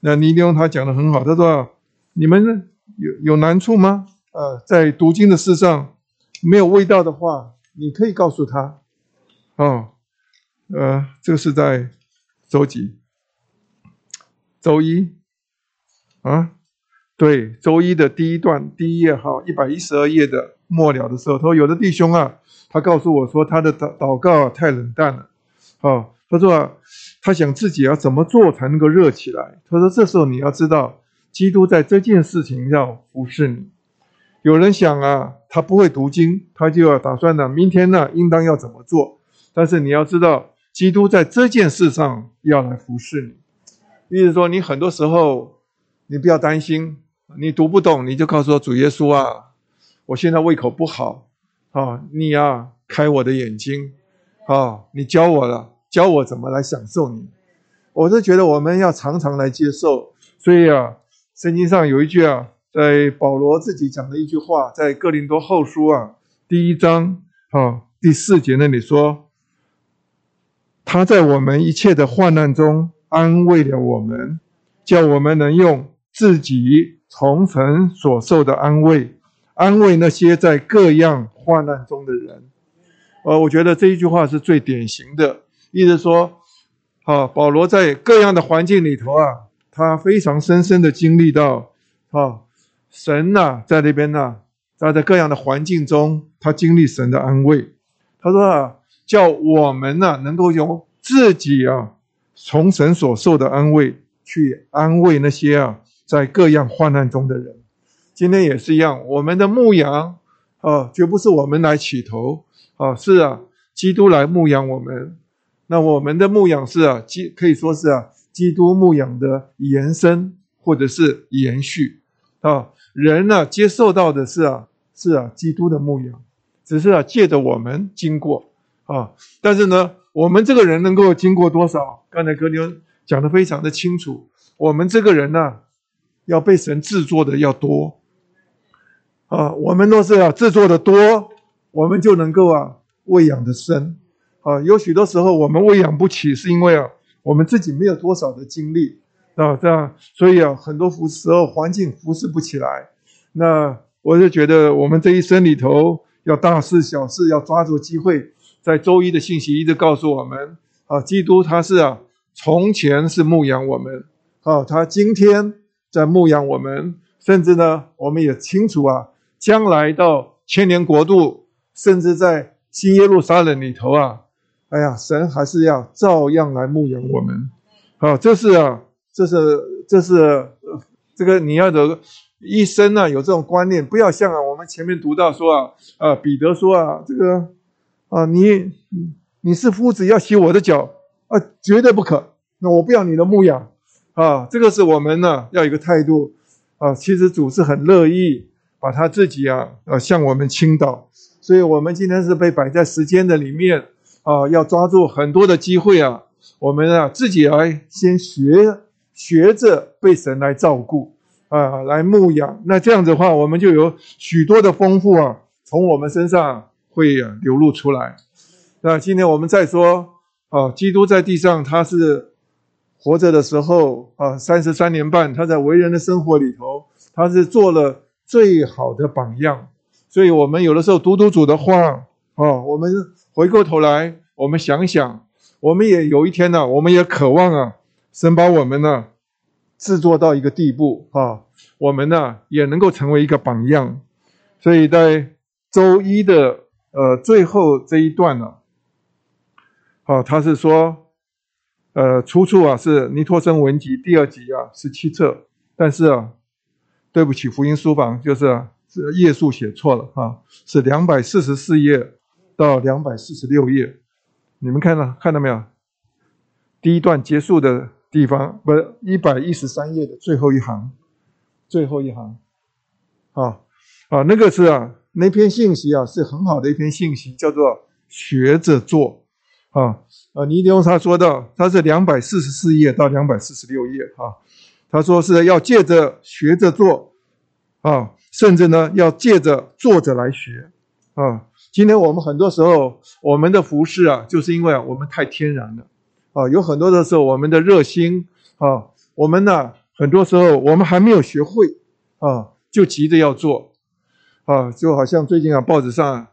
那尼丁他讲的很好，他说你们有有难处吗？呃，在读经的事上没有味道的话，你可以告诉他，哦，呃，这个是在周几？周一啊，对，周一的第一段第一页哈一百一十二页的末了的时候，他说有的弟兄啊，他告诉我说他的祷祷告啊太冷淡了，哦，他说啊，他想自己要怎么做才能够热起来？他说这时候你要知道，基督在这件事情要服侍你。有人想啊，他不会读经，他就要打算呢，明天呢，应当要怎么做？但是你要知道，基督在这件事上要来服侍你。意思说，你很多时候，你不要担心，你读不懂，你就告诉我主耶稣啊，我现在胃口不好啊，你呀，开我的眼睛啊，你教我了，教我怎么来享受你。我是觉得我们要常常来接受，所以啊，圣经上有一句啊。在保罗自己讲的一句话，在哥林多后书啊，第一章啊第四节那里说，他在我们一切的患难中安慰了我们，叫我们能用自己从神所受的安慰，安慰那些在各样患难中的人。呃，我觉得这一句话是最典型的，意思说，啊，保罗在各样的环境里头啊，他非常深深的经历到，啊，神呐、啊，在那边呐、啊，他在各样的环境中，他经历神的安慰。他说啊，叫我们呐、啊，能够用自己啊，从神所受的安慰，去安慰那些啊，在各样患难中的人。今天也是一样，我们的牧养啊，绝不是我们来起头。啊，是啊，基督来牧养我们，那我们的牧养是啊，基可以说是啊，基督牧养的延伸或者是延续啊。人呢、接受到的是啊，是啊，基督的牧养，只是啊，借着我们经过啊。但是呢，我们这个人能够经过多少？刚才哥尼恩讲的非常的清楚，我们这个人呢、要被神制作的要多啊。我们若是要制作的多。我们就能够啊喂养的深，啊，有许多时候我们喂养不起，是因为啊我们自己没有多少的精力啊，这样，所以啊很多时候环境服侍不起来。那我就觉得我们这一生里头要大事小事要抓住机会，在周一的信息一直告诉我们啊，基督他是啊从前是牧养我们，啊，他今天在牧养我们，甚至呢我们也清楚啊将来到千年国度。甚至在新耶路撒冷里头啊，哎呀，神还是要照样来牧养我们。好，这是啊，这是这是、这个你要的一生啊，有这种观念，不要像啊，我们前面读到说啊，啊，彼得说啊，这个啊，你你是夫子要洗我的脚啊，绝对不可。那我不要你的牧养啊，这个是我们呢、要有一个态度啊。其实主是很乐意把他自己啊，啊向我们倾倒。所以，我们今天是被摆在时间的里面啊，要抓住很多的机会啊。我们啊，自己来先学，学着被神来照顾啊，来牧养。那这样子的话，我们就有许多的丰富啊，从我们身上会流露出来。那今天我们再说啊，基督在地上他是活着的时候啊，三十三年半，他在为人的生活里头，他是做了最好的榜样。所以，我们有的时候读读主的话，啊，我们回过头来，我们想想，我们也有一天呢、我们也渴望啊，神把我们呢制作到一个地步啊，我们呢也能够成为一个榜样。所以在周一的呃最后这一段呢，啊，他是说，呃，出处啊是尼托生文集第二集啊十七册，但是啊，对不起，福音书房就是、啊。页数写错了哈，是两百四十四页到两百四十六页，你们看到看到没有？第一段结束的地方，不是一百一十三页的最后一行，最后一行，啊啊，那个是啊，那篇信息啊是很好的一篇信息，叫做学着做啊啊，尼迪翁他说到，他是两百四十四页到两百四十六页啊，他说是要借着学着做啊。甚至呢，要借着坐着来学啊。今天我们很多时候，我们的服饰啊，就是因为，我们太天然了啊。有很多的时候，我们的热心啊，我们呢，很多时候我们还没有学会啊，就急着要做啊。就好像最近啊，报纸上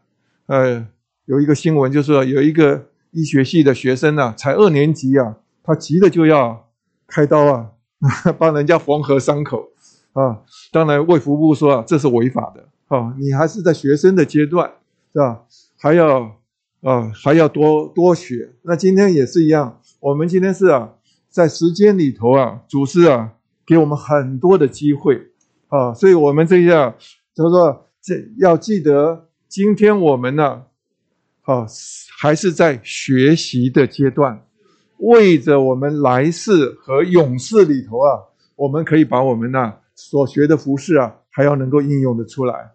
呃有一个新闻，就是说有一个医学系的学生啊，才二年级啊，他急着就要开刀啊，[laughs] 帮人家缝合伤口。啊，当然卫福部说啊，这是违法的啊，你还是在学生的阶段，是吧？还要啊，还要多多学。那今天也是一样，我们今天是啊，在时间里头啊，主是啊，给我们很多的机会啊，所以我们这样就是说，这要记得，今天我们呢，啊，还是在学习的阶段，为着我们来世和永世里头啊，我们可以把我们呢。所学的服饰啊，还要能够应用的出来，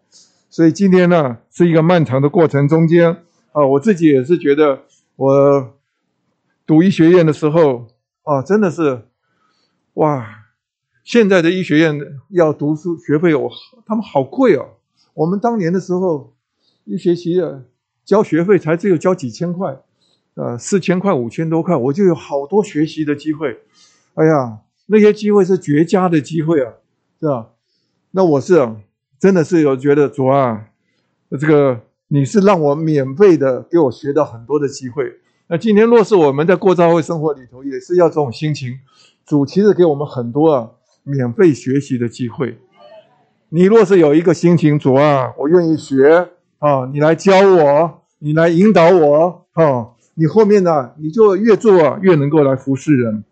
所以今天呢，是一个漫长的过程中间啊，我自己也是觉得，我读医学院的时候啊，真的是哇，现在的医学院要读书学费我，他们好贵哦。我们当年的时候一学期的交学费才只有交几千块，呃，四千块、五千多块，我就有好多学习的机会。哎呀，那些机会是绝佳的机会啊，是吧？那我是，真的是有觉得主啊，这个你是让我免费的给我学到很多的机会。那今天若是我们在过教会生活里头，也是要这种心情。主其实给我们很多啊免费学习的机会。你若是有一个心情，主啊，我愿意学啊，你来教我，你来引导我啊，你后面呢，你就越做越能够来服侍人。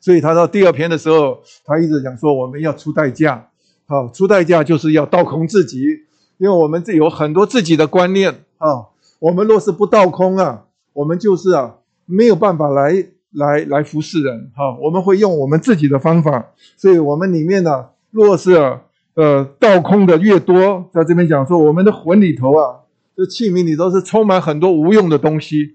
所以他到第二篇的时候，他一直讲说我们要出代价，好，出代价就是要倒空自己，因为我们这有很多自己的观念啊。我们若是不倒空啊，我们就是啊没有办法来来来服侍人哈。我们会用我们自己的方法，所以我们里面呢，若是。呃，倒空的越多，在这边讲说，我们的魂里头啊，这器皿里头是充满很多无用的东西。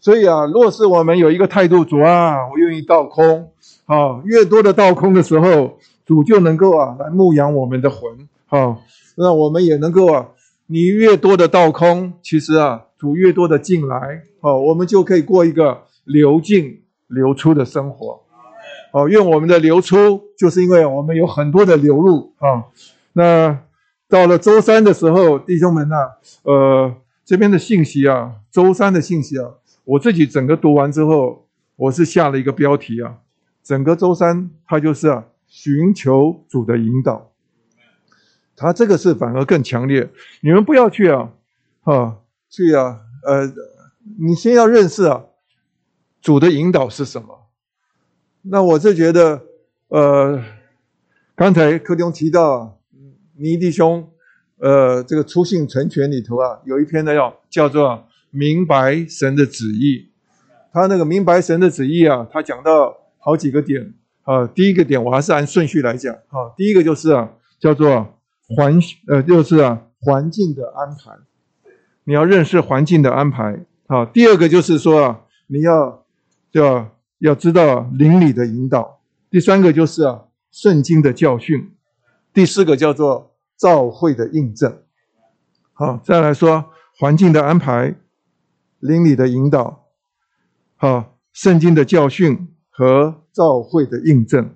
所以啊，若是我们有一个态度，主啊，我愿意倒空啊，越多的倒空的时候，主就能够啊来牧养我们的魂啊，那我们也能够啊，你越多的倒空，其实啊，主越多的进来，啊，我们就可以过一个流进流出的生活。哦，愿我们的流出，就是因为我们有很多的流入啊。那到了周三的时候，弟兄们呐、呃，这边的信息啊，周三的信息啊，我自己整个读完之后，我是下了一个标题啊，整个周三它就是啊，寻求主的引导。它这个是反而更强烈，你们不要去啊，啊，去啊，呃，你先要认识啊，主的引导是什么。那我是觉得，呃，刚才柯弟兄提到，尼弟兄，呃，这个初信成全里头啊，有一篇呢要叫做明白神的旨意。他那个明白神的旨意啊，他讲到好几个点啊。第一个点我还是按顺序来讲啊。第一个就是啊，叫做环呃，就是啊环境的安排，你要认识环境的安排啊。第二个就是说啊，你要叫。要知道邻里的引导，第三个就是啊圣经的教训，第四个叫做召会的印证。好，再来说环境的安排，邻里的引导，好，圣经的教训和召会的印证。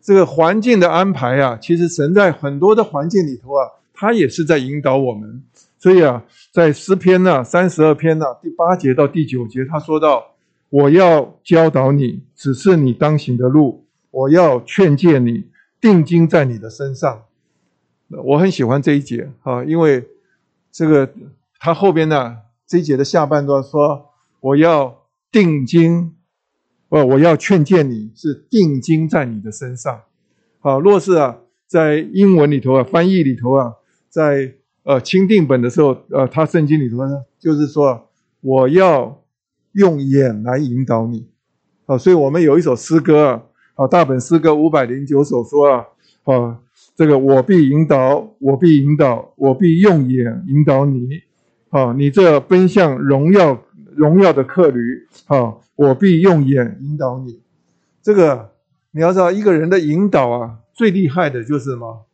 这个环境的安排啊，其实神在很多的环境里头啊，他也是在引导我们。所以啊，在诗篇呢三十二篇呢第八节到第九节，他说到。我要教导你，指示你当行的路。我要劝诫你，定睛在你的身上。我很喜欢这一节啊，因为这个他后边呢这一节的下半段说：“我要定睛，不，我要劝诫你，是定睛在你的身上。”好，若是啊，在英文里头啊，翻译里头啊，在呃钦定本的时候，呃，他圣经里头呢，就是说我要。用眼来引导你，啊，所以我们有一首诗歌啊，啊，大本诗歌五百零九首说啊，啊，这个我必引导，我必引导，我必用眼引导你，啊，你这奔向荣耀荣耀的客旅，啊，我必用眼引导你。这个你要知道，一个人的引导啊，最厉害的就是什么？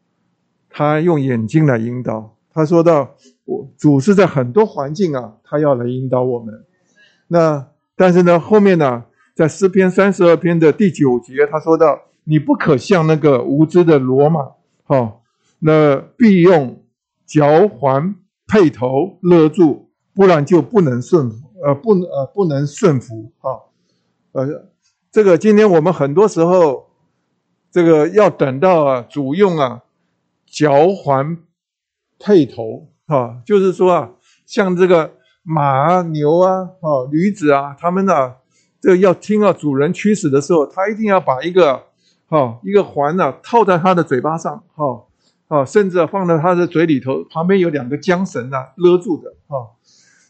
他用眼睛来引导。他说到，我主是在很多环境啊，他要来引导我们。那但是呢，后面呢，在诗篇三十二篇的第九节，他说到：“你不可像那个无知的骡马，好，那必用嚼环配头勒住，不然就不能顺服，呃，不呃不能顺服，啊，呃，这个今天我们很多时候，这个要等到啊主用啊嚼环配头，啊，就是说啊，像这个。”马啊，牛啊，哦，驴子啊，他们呢，这要听到主人驱使的时候，他一定要把一个，哈，一个环呢套在他的嘴巴上，哈，啊，甚至放在他的嘴里头，旁边有两个缰绳啊勒住的，哈。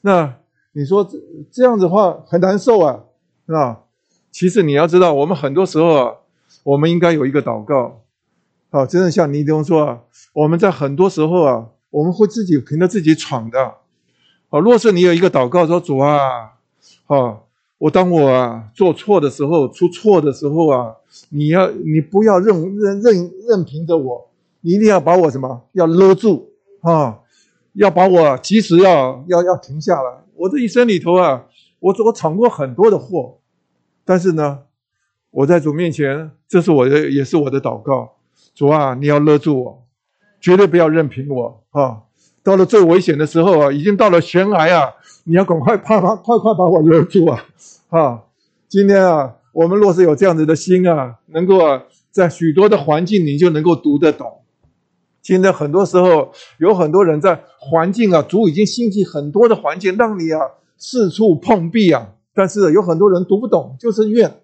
那你说这这样子话很难受啊，是吧？其实你要知道，我们很多时候啊，我们应该有一个祷告，啊，真的像尼弟兄说啊，我们在很多时候啊，我们会自己凭着自己闯的。啊，若是你有一个祷告说主啊，啊，我当我啊做错的时候，出错的时候啊，你要你不要任任任任凭着我，你一定要把我什么要勒住啊，要把我及时要要要停下来。我这一生里头啊，我我闯过很多的祸，但是呢，我在主面前，这是我的也是我的祷告。主啊，你要勒住我，绝对不要任凭我啊！到了最危险的时候啊，已经到了悬崖啊，你要赶快啪啪快快把我勒住啊！啊，今天啊，我们若是有这样子的心啊，能够啊，在许多的环境你就能够读得懂。现在很多时候有很多人在环境啊，主已经兴起很多的环境，让你啊四处碰壁啊。但是有很多人读不懂，就是怨，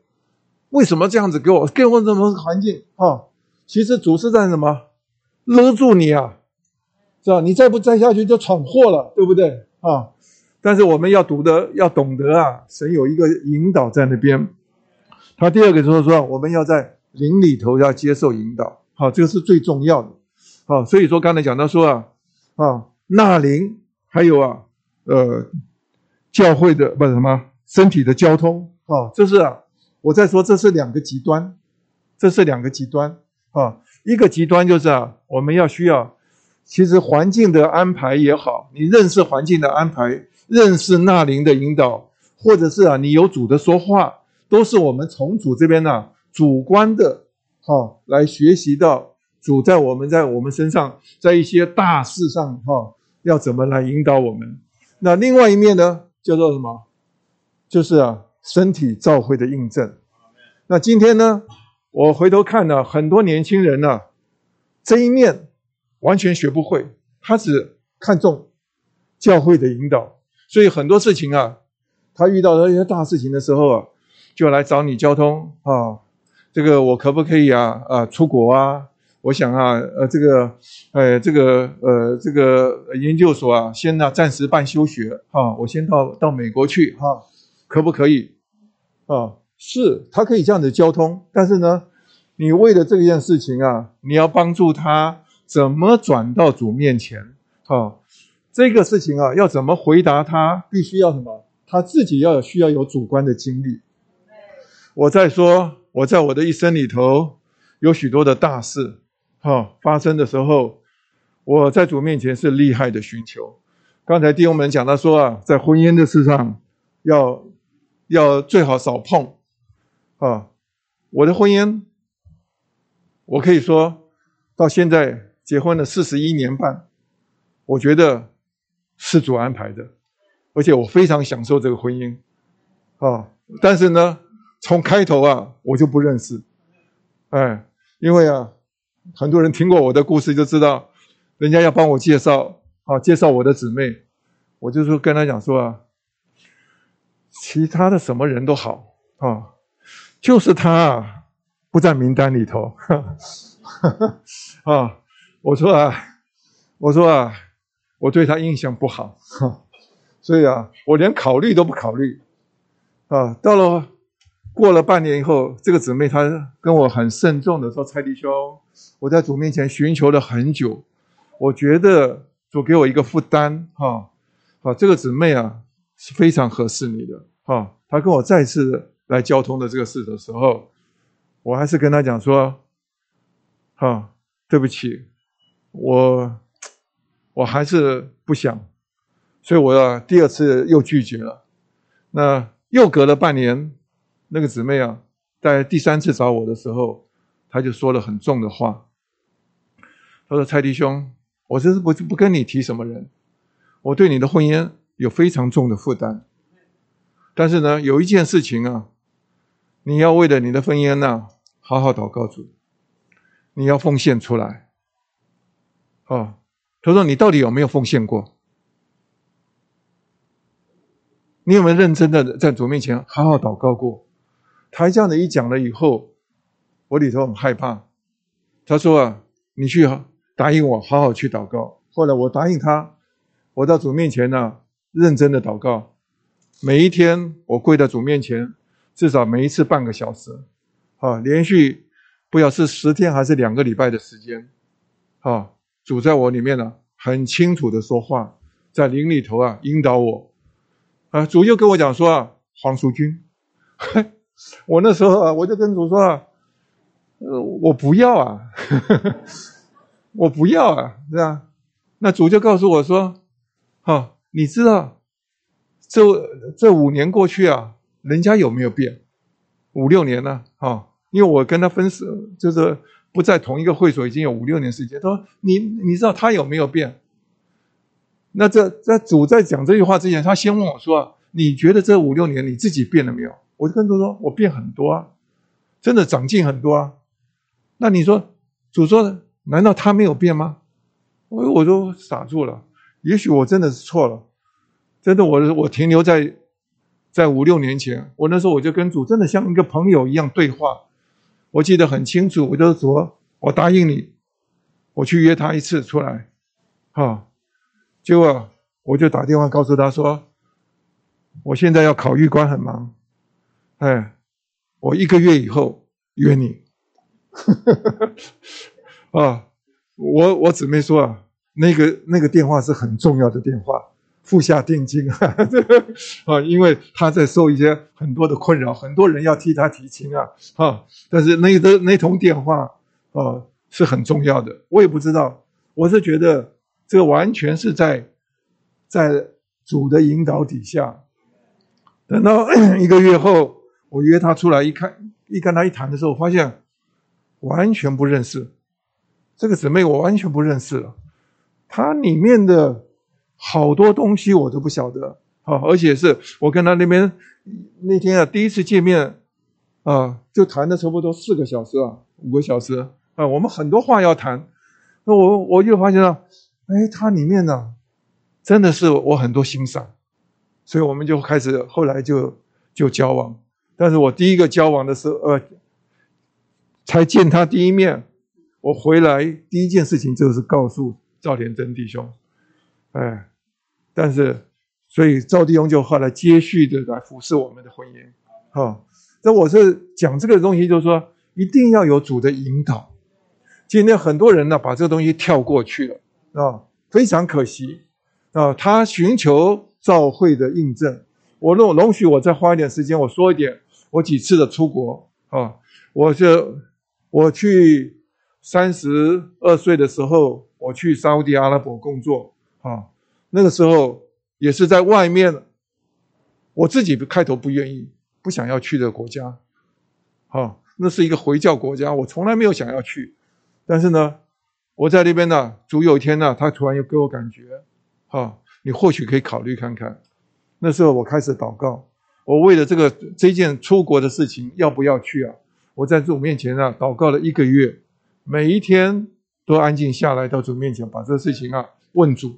为什么这样子给我给我这么环境啊？其实主是在什么勒住你啊，是吧？你再不摘下去就闯祸了，对不对啊？但是我们要读的要懂得啊，神有一个引导在那边。他第二个就是说，我们要在灵里头要接受引导，好，这个是最重要的。好，所以说刚才讲到说啊，啊，纳灵还有啊，呃，教会的不是什么身体的交通啊，这是啊，我在说这是两个极端，这是两个极端啊，一个极端就是啊，我们要需要，其实环境的安排也好，你认识环境的安排，认识纳灵的引导，或者是啊，你有主的说话，都是我们从主这边呢、主观的，哈来学习到。主在我们在我们身上，在一些大事上，哈，要怎么来引导我们？那另外一面呢，叫做什么？就是啊，身体照会的印证。那今天呢，我回头看呢，很多年轻人呢，这一面完全学不会，他只看重教会的引导，所以很多事情啊，他遇到那些大事情的时候啊，就来找你交通啊，这个我可不可以啊啊出国啊？我想啊，呃，这个，呃，这个，呃，这个研究所啊，先呢暂时办休学啊，我先到到美国去哈，可不可以？啊，是，他可以这样子交通，但是呢，你为了这件事情啊，你要帮助他怎么转到主面前哈，这个事情啊，要怎么回答他，必须要什么？他自己要需要有主观的经历。我在说，我在我的一生里头有许多的大事。哈，发生的时候，我在主面前是厉害的寻求。刚才弟兄们讲到说啊，在婚姻的事上，要要最好少碰。啊，我的婚姻，我可以说到现在结婚了四十一年半，我觉得是主安排的，而且我非常享受这个婚姻。啊，但是呢，从开头啊，我就不认识，哎，因为啊。很多人听过我的故事就知道，人家要帮我介绍，啊，介绍我的姊妹，我就说跟他讲说啊，其他的什么人都好啊，就是他啊不在名单里头，[laughs] 啊，我说啊，我说啊，我对他印象不好，哈所以啊，我连考虑都不考虑，啊，到了。过了半年以后，这个姊妹她跟我很慎重的说：“蔡弟兄，我在主面前寻求了很久，我觉得主给我一个负担，哈，啊，这个姊妹啊是非常合适你的，哈。她跟我再次来交通的这个事的时候，我还是跟她讲说，哈，对不起，我我还是不想，所以我要第二次又拒绝了。那又隔了半年。”那个姊妹啊，在第三次找我的时候，她就说了很重的话。她说：“蔡弟兄，我这是不不跟你提什么人，我对你的婚姻有非常重的负担。但是呢，有一件事情啊，你要为了你的婚姻呢、好好祷告主，你要奉献出来。”哦，他说：“你到底有没有奉献过？你有没有认真的在主面前好好祷告过？”他这样的一讲了以后，我里头很害怕。他说啊，你去答应我，好好去祷告。后来我答应他，我到主面前呢、认真的祷告。每一天我跪在主面前，至少每一次半个小时，啊，连续不晓得是十天还是两个礼拜的时间，啊，主在我里面呢、很清楚的说话，在灵里头啊引导我，啊，主又跟我讲说啊，黄淑君。[laughs] 我那时候啊，我就跟主说啊，呃，我不要啊，呵呵，我不要啊，是吧？那主就告诉我说，哈，你知道这这五年过去啊，人家有没有变？五六年了，哈，因为我跟他分手，就是不在同一个会所，已经有五六年时间。他说：“你你知道他有没有变？”那这在主在讲这句话之前，他先问我说：“你觉得这五六年你自己变了没有？”我就跟他说：“我变很多啊，真的长进很多啊。”那你说主说，难道他没有变吗？我我都傻住了。也许我真的是错了，真的我我停留在在五六年前。我那时候我就跟主真的像一个朋友一样对话。我记得很清楚，我就说：“我答应你，我去约他一次出来。”哈。结果我就打电话告诉他说：“我现在要考预官，很忙。哎，我一个月以后约你。”啊，我我姊妹说啊，那个那个电话是很重要的电话，付下定金 [laughs] 啊，因为他在受一些很多的困扰，很多人要替他提亲啊，啊，但是那个那通电话啊是很重要的，我也不知道，我是觉得。这个完全是在在主的引导底下。等到 [coughs] 一个月后，我约他出来一看，一跟他一谈的时候，发现完全不认识这个姊妹，我完全不认识了。他里面的好多东西我都不晓得啊，而且是我跟他那边那天啊第一次见面啊，就谈了差不多四个小时啊，五个小时啊，我们很多话要谈。那我我就发现了。哎，他里面呢，真的是我很多欣赏，所以我们就开始后来就就交往。但是我第一个交往的时候，呃，才见他第一面，我回来第一件事情就是告诉赵连珍弟兄，哎，但是所以赵弟兄就后来接续的来服侍我们的婚姻。好，那我是讲这个东西，就是说一定要有主的引导。今天很多人呢，把这个东西跳过去了。啊，非常可惜啊！他寻求召会的印证，我容容许我再花一点时间，我说一点我几次的出国啊！我就我去三十二岁的时候，我去沙乌地阿拉伯工作啊，那个时候也是在外面，我自己开头不愿意，不想要去的国家，啊，那是一个回教国家，我从来没有想要去，但是呢。我在那边呢，主有一天呢，他突然又给我感觉，哈，你或许可以考虑看看。那时候我开始祷告，我为了这个这件出国的事情要不要去啊？我在主面前啊祷告了一个月，每一天都安静下来到主面前，把这个事情啊问主。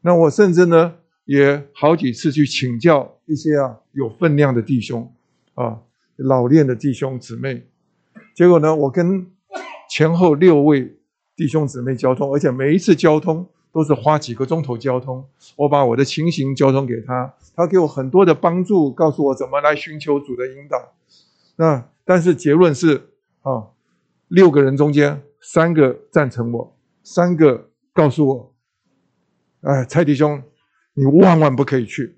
那我甚至呢也好几次去请教一些啊有分量的弟兄啊老练的弟兄姊妹，结果呢，我跟前后六位。弟兄姊妹交通，而且每一次交通都是花几个钟头交通。我把我的情形交通给他，他给我很多的帮助，告诉我怎么来寻求主的引导。那但是结论是啊，六个人中间三个赞成我，三个告诉我，哎，蔡弟兄，你万万不可以去。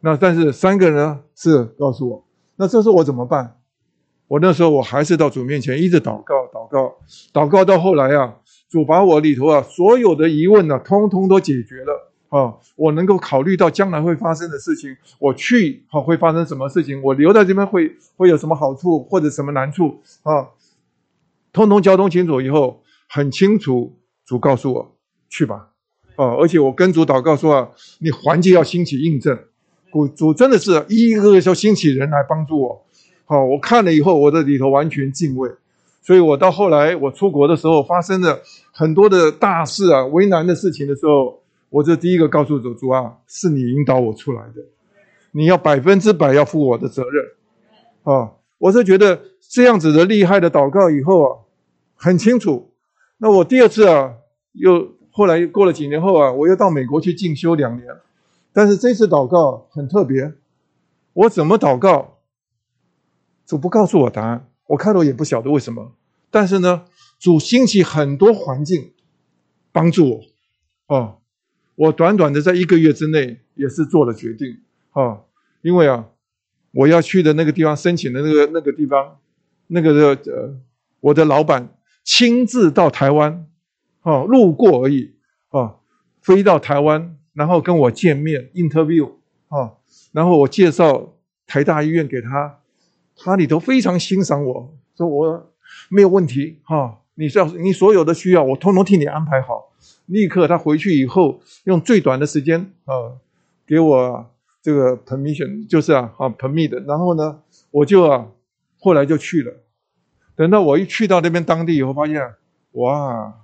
那但是三个人呢是告诉我，那这时候我怎么办？我那时候我还是到主面前一直祷告，祷告，祷告到后来啊。主把我里头啊所有的疑问呢、通通都解决了啊！我能够考虑到将来会发生的事情，我去好会发生什么事情，我留在这边会会有什么好处或者什么难处啊？通通交通清楚以后，很清楚，主告诉我去吧啊！而且我跟主祷告说啊，你环境要兴起印证，主主真的是一个个要兴起人来帮助我。好，我看了以后，我的里头完全敬畏。所以我到后来，我出国的时候，发生了很多的大事啊，为难的事情的时候，我就第一个告诉主主啊，是你引导我出来的，你要百分之百要负我的责任，啊，我是觉得这样子的厉害的祷告以后啊，很清楚。那我第二次啊，又后来过了几年后啊，我又到美国去进修两年，但是这次祷告很特别，我怎么祷告，主不告诉我答案。我开头也不晓得为什么，但是呢，主兴起很多环境帮助我，哦，我短短的在一个月之内也是做了决定，哦，因为啊，我要去的那个地方申请的那个那个地方，那个的呃，我的老板亲自到台湾，哦，路过而已，哦，飞到台湾然后跟我见面 interview 啊，然后我介绍台大医院给他，他里头非常欣赏我，说我没有问题哈，你要你所有的需要我通通替你安排好，立刻他回去以后用最短的时间啊给我这个 permission 就是啊啊 permit，然后呢我就啊后来就去了，等到我一去到那边当地以后，发现哇。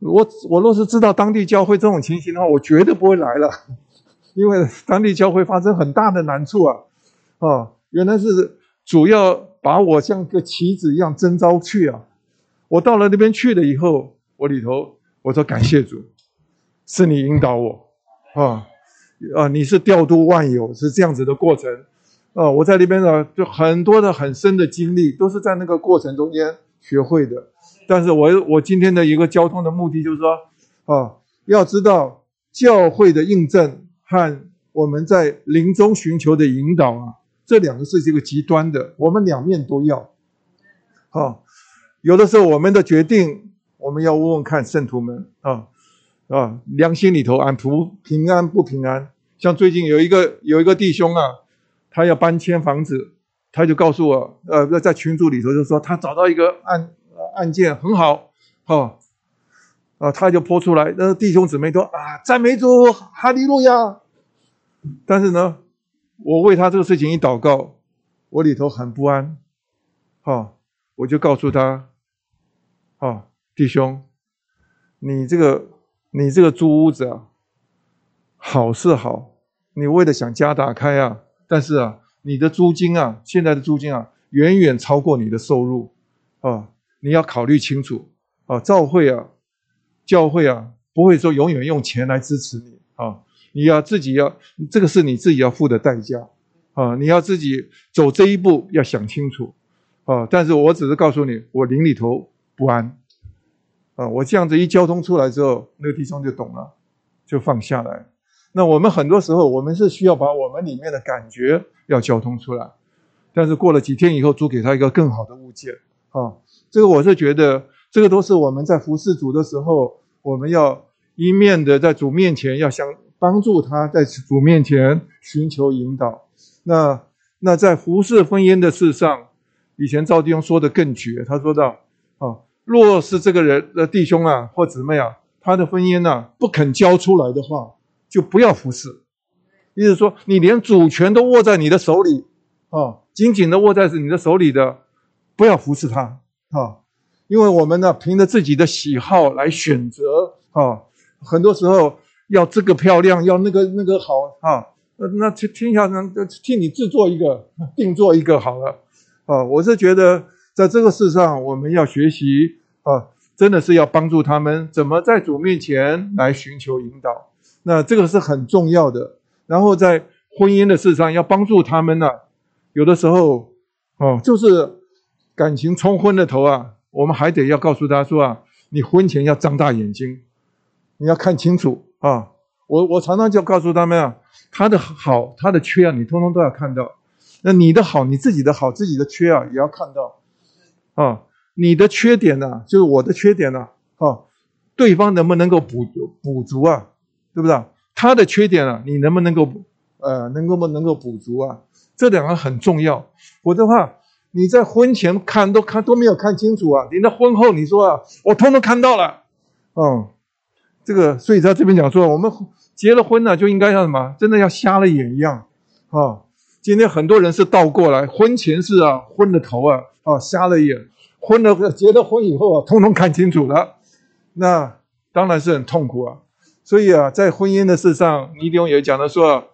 我我若是知道当地教会这种情形的话，我绝对不会来了，因为当地教会发生很大的难处啊！啊，原来是主要把我像个棋子一样征召去啊！我到了那边去了以后，我里头我说感谢主，是你引导我啊啊！你是调度万有，是这样子的过程啊！我在那边呢，就很多的很深的经历，都是在那个过程中间学会的。但是我我今天的一个交通的目的就是说，啊，要知道教会的印证和我们在灵中寻求的引导啊，这两个是这个极端的，我们两面都要。啊，有的时候我们的决定，我们要问问看圣徒们啊啊，良心里头安不平安不平安？像最近有一个有一个弟兄啊，他要搬迁房子，他就告诉我，呃，在群组里头就说他找到一个案。案件很好，哈，啊，他就泼出来，那弟兄姊妹都啊，赞美主，哈利路亚。但是呢，我为他这个事情一祷告，我里头很不安，哈，我就告诉他，啊，弟兄，你这个你这个租屋子啊，好是好，你为了想家打开啊，但是啊，你的租金啊，现在的租金啊，远远超过你的收入，啊。你要考虑清楚啊，教会啊，教会啊，不会说永远用钱来支持你啊，你要自己要，这个是你自己要付的代价啊，你要自己走这一步要想清楚啊。但是我只是告诉你，我灵里头不安啊。我这样子一交通出来之后，那个弟兄就懂了，就放下来。那我们很多时候，我们是需要把我们里面的感觉要交通出来，但是过了几天以后，主给他一个更好的物件啊。这个我是觉得，这个都是我们在服侍主的时候，我们要一面的在主面前要想帮助他，在主面前寻求引导。那那在服侍婚姻的事上，以前赵弟兄说的更绝，他说到啊，若是这个人的弟兄啊或姊妹啊，他的婚姻呢、不肯交出来的话，就不要服侍。意思说，你连主权都握在你的手里啊，紧紧的握在你的手里的，不要服侍他。啊，因为我们呢，凭着自己的喜好来选择啊，很多时候要这个漂亮，要那个那个好啊，那那听听下呢，替你制作一个，[laughs] 定做一个好了啊。我是觉得在这个事上，我们要学习啊，真的是要帮助他们怎么在主面前来寻求引导，那这个是很重要的。然后在婚姻的事上，要帮助他们呢，有的时候哦，就是。感情冲昏了头啊，我们还得要告诉他说啊，你婚前要张大眼睛，你要看清楚啊。我我常常就告诉他们啊，他的好，他的缺啊，你通通都要看到。那你的好，你自己的好，自己的缺啊，也要看到啊。你的缺点呢，就是我的缺点呢，啊，对方能不能够补补足啊？对不对？他的缺点啊，你能不能够呃，能够不能够补足啊？这两个很重要，否则的话。你在婚前看都看都没有看清楚啊！你在婚后你说啊，我通通看到了，嗯，这个所以在这边讲说，我们结了婚了就应该像什么？真的要瞎了眼一样啊！今天很多人是倒过来，婚前是啊昏了头啊啊瞎了眼，婚了结了婚以后啊，通通看清楚了，那当然是很痛苦啊！所以啊，在婚姻的事上，尼迪翁也讲的说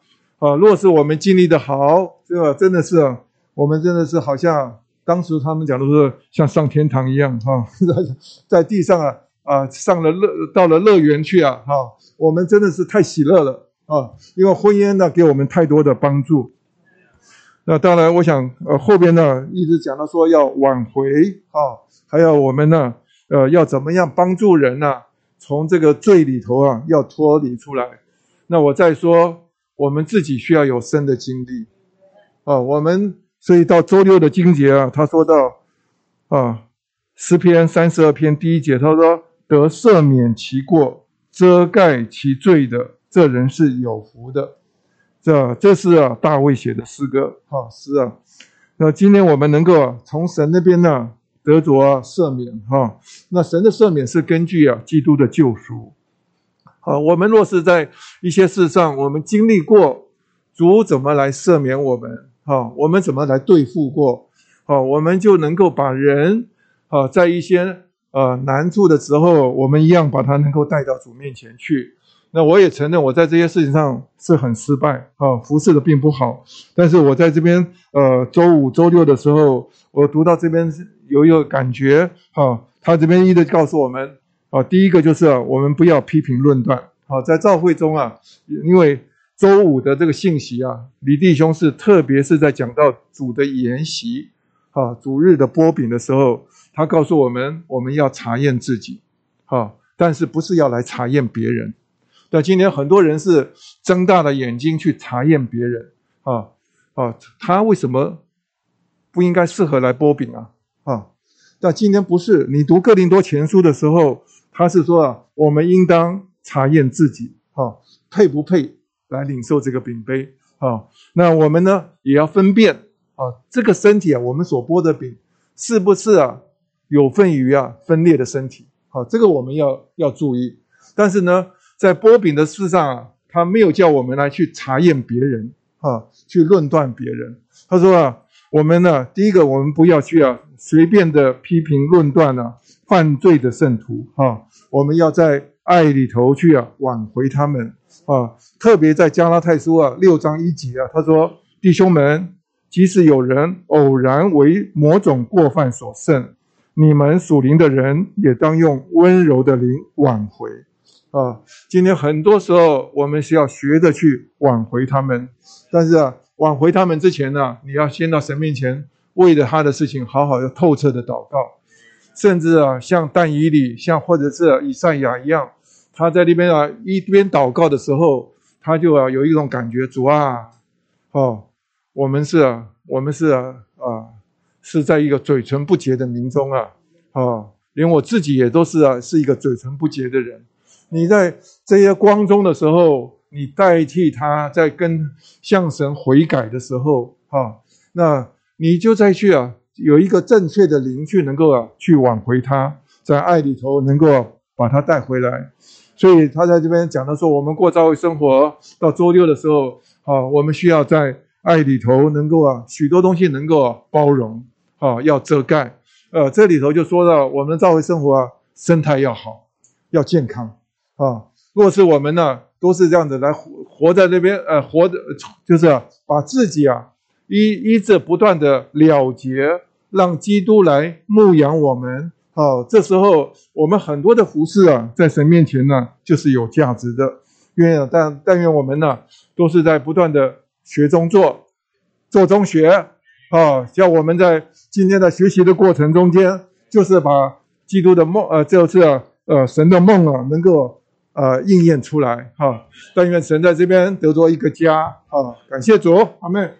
啊，若是我们经历的好，这个真的是。我们真的是好像当时他们讲的是像上天堂一样哈，[laughs] 在地上啊啊上了乐到了乐园去啊哈，我们真的是太喜乐了啊，因为婚姻呢给我们太多的帮助。那当然，我想呃后边呢一直讲到说要挽回啊，还有我们呢呃要怎么样帮助人呢？从这个罪里头啊要脱离出来。那我再说，我们自己需要有深的经历啊，我们。所以到周六的经节啊，他说到啊，诗篇三十二篇第一节，他说得赦免其过、遮盖其罪的，这人是有福的。这这是啊，大卫写的诗歌哈诗啊。那今天我们能够从神那边呢得着赦免哈，那神的赦免是根据啊基督的救赎。好，我们若是在一些事上，我们经历过主怎么来赦免我们，哈，我们怎么来对付过，好，我们就能够把人啊，在一些呃难处的时候，我们一样把他能够带到主面前去。那我也承认我在这些事情上是很失败啊，服侍的并不好。但是我在这边呃周五、周六的时候，我读到这边有一个感觉哈，他这边一直告诉我们。啊，第一个就是啊，我们不要批评论断。好，在教会中啊，因为周五的这个信息啊，李弟兄是特别是在讲到主的筵席，啊，主日的擘饼的时候，他告诉我们，我们要查验自己，啊，但是不是要来查验别人。但今天很多人是睁大了眼睛去查验别人，啊啊，他为什么不应该适合来擘饼啊？啊，但今天不是你读哥林多前书的时候。他是说啊，我们应当查验自己，哈，配不配来领受这个饼杯，啊，那我们呢也要分辨啊，这个身体啊，我们所剥的饼是不是啊有份于啊分裂的身体，好，这个我们要要注意。但是呢，在剥饼的事上啊，他没有叫我们来去查验别人，啊，去论断别人。他说啊，我们呢，第一个我们不要去啊随便的批评论断啊。犯罪的圣徒，哈，我们要在爱里头去啊挽回他们啊。特别在加拉太书啊六章一节啊，他说：“弟兄们，即使有人偶然为某种过犯所胜，你们属灵的人也当用温柔的灵挽回。”啊，今天很多时候我们是要学着去挽回他们，但是啊，挽回他们之前呢，你要先到神面前，为了他的事情好好的透彻的祷告。甚至啊，像但以理，像或者是以赛亚一样，他在那边啊一边祷告的时候，他就啊有一种感觉，主啊，哦，我们是啊，我们是啊啊，是在一个嘴唇不洁的民中啊，啊，连我自己也都是啊，是一个嘴唇不洁的人。你在这些光中的时候，你代替他在跟向神悔改的时候，啊，那你就再去啊。有一个正确的灵去能够啊去挽回他，在爱里头能够把他带回来，所以他在这边讲的说，我们过教会生活到周六的时候啊，我们需要在爱里头能够啊许多东西能够包容啊，要遮盖。呃，这里头就说到我们教会生活啊，生态要好，要健康啊。若是我们呢都是这样子来活活在那边，呃，活的就是把自己啊。依依着不断的了结，让基督来牧养我们。好，这时候我们很多的服饰啊，在神面前呢，就是有价值的。愿但但愿我们呢，都是在不断的学中做，做中学。啊，叫我们在今天的学习的过程中间，就是把基督的梦，呃，就是呃神的梦啊，能够呃应验出来。哈，但愿神在这边得着一个家。啊，感谢主，阿门。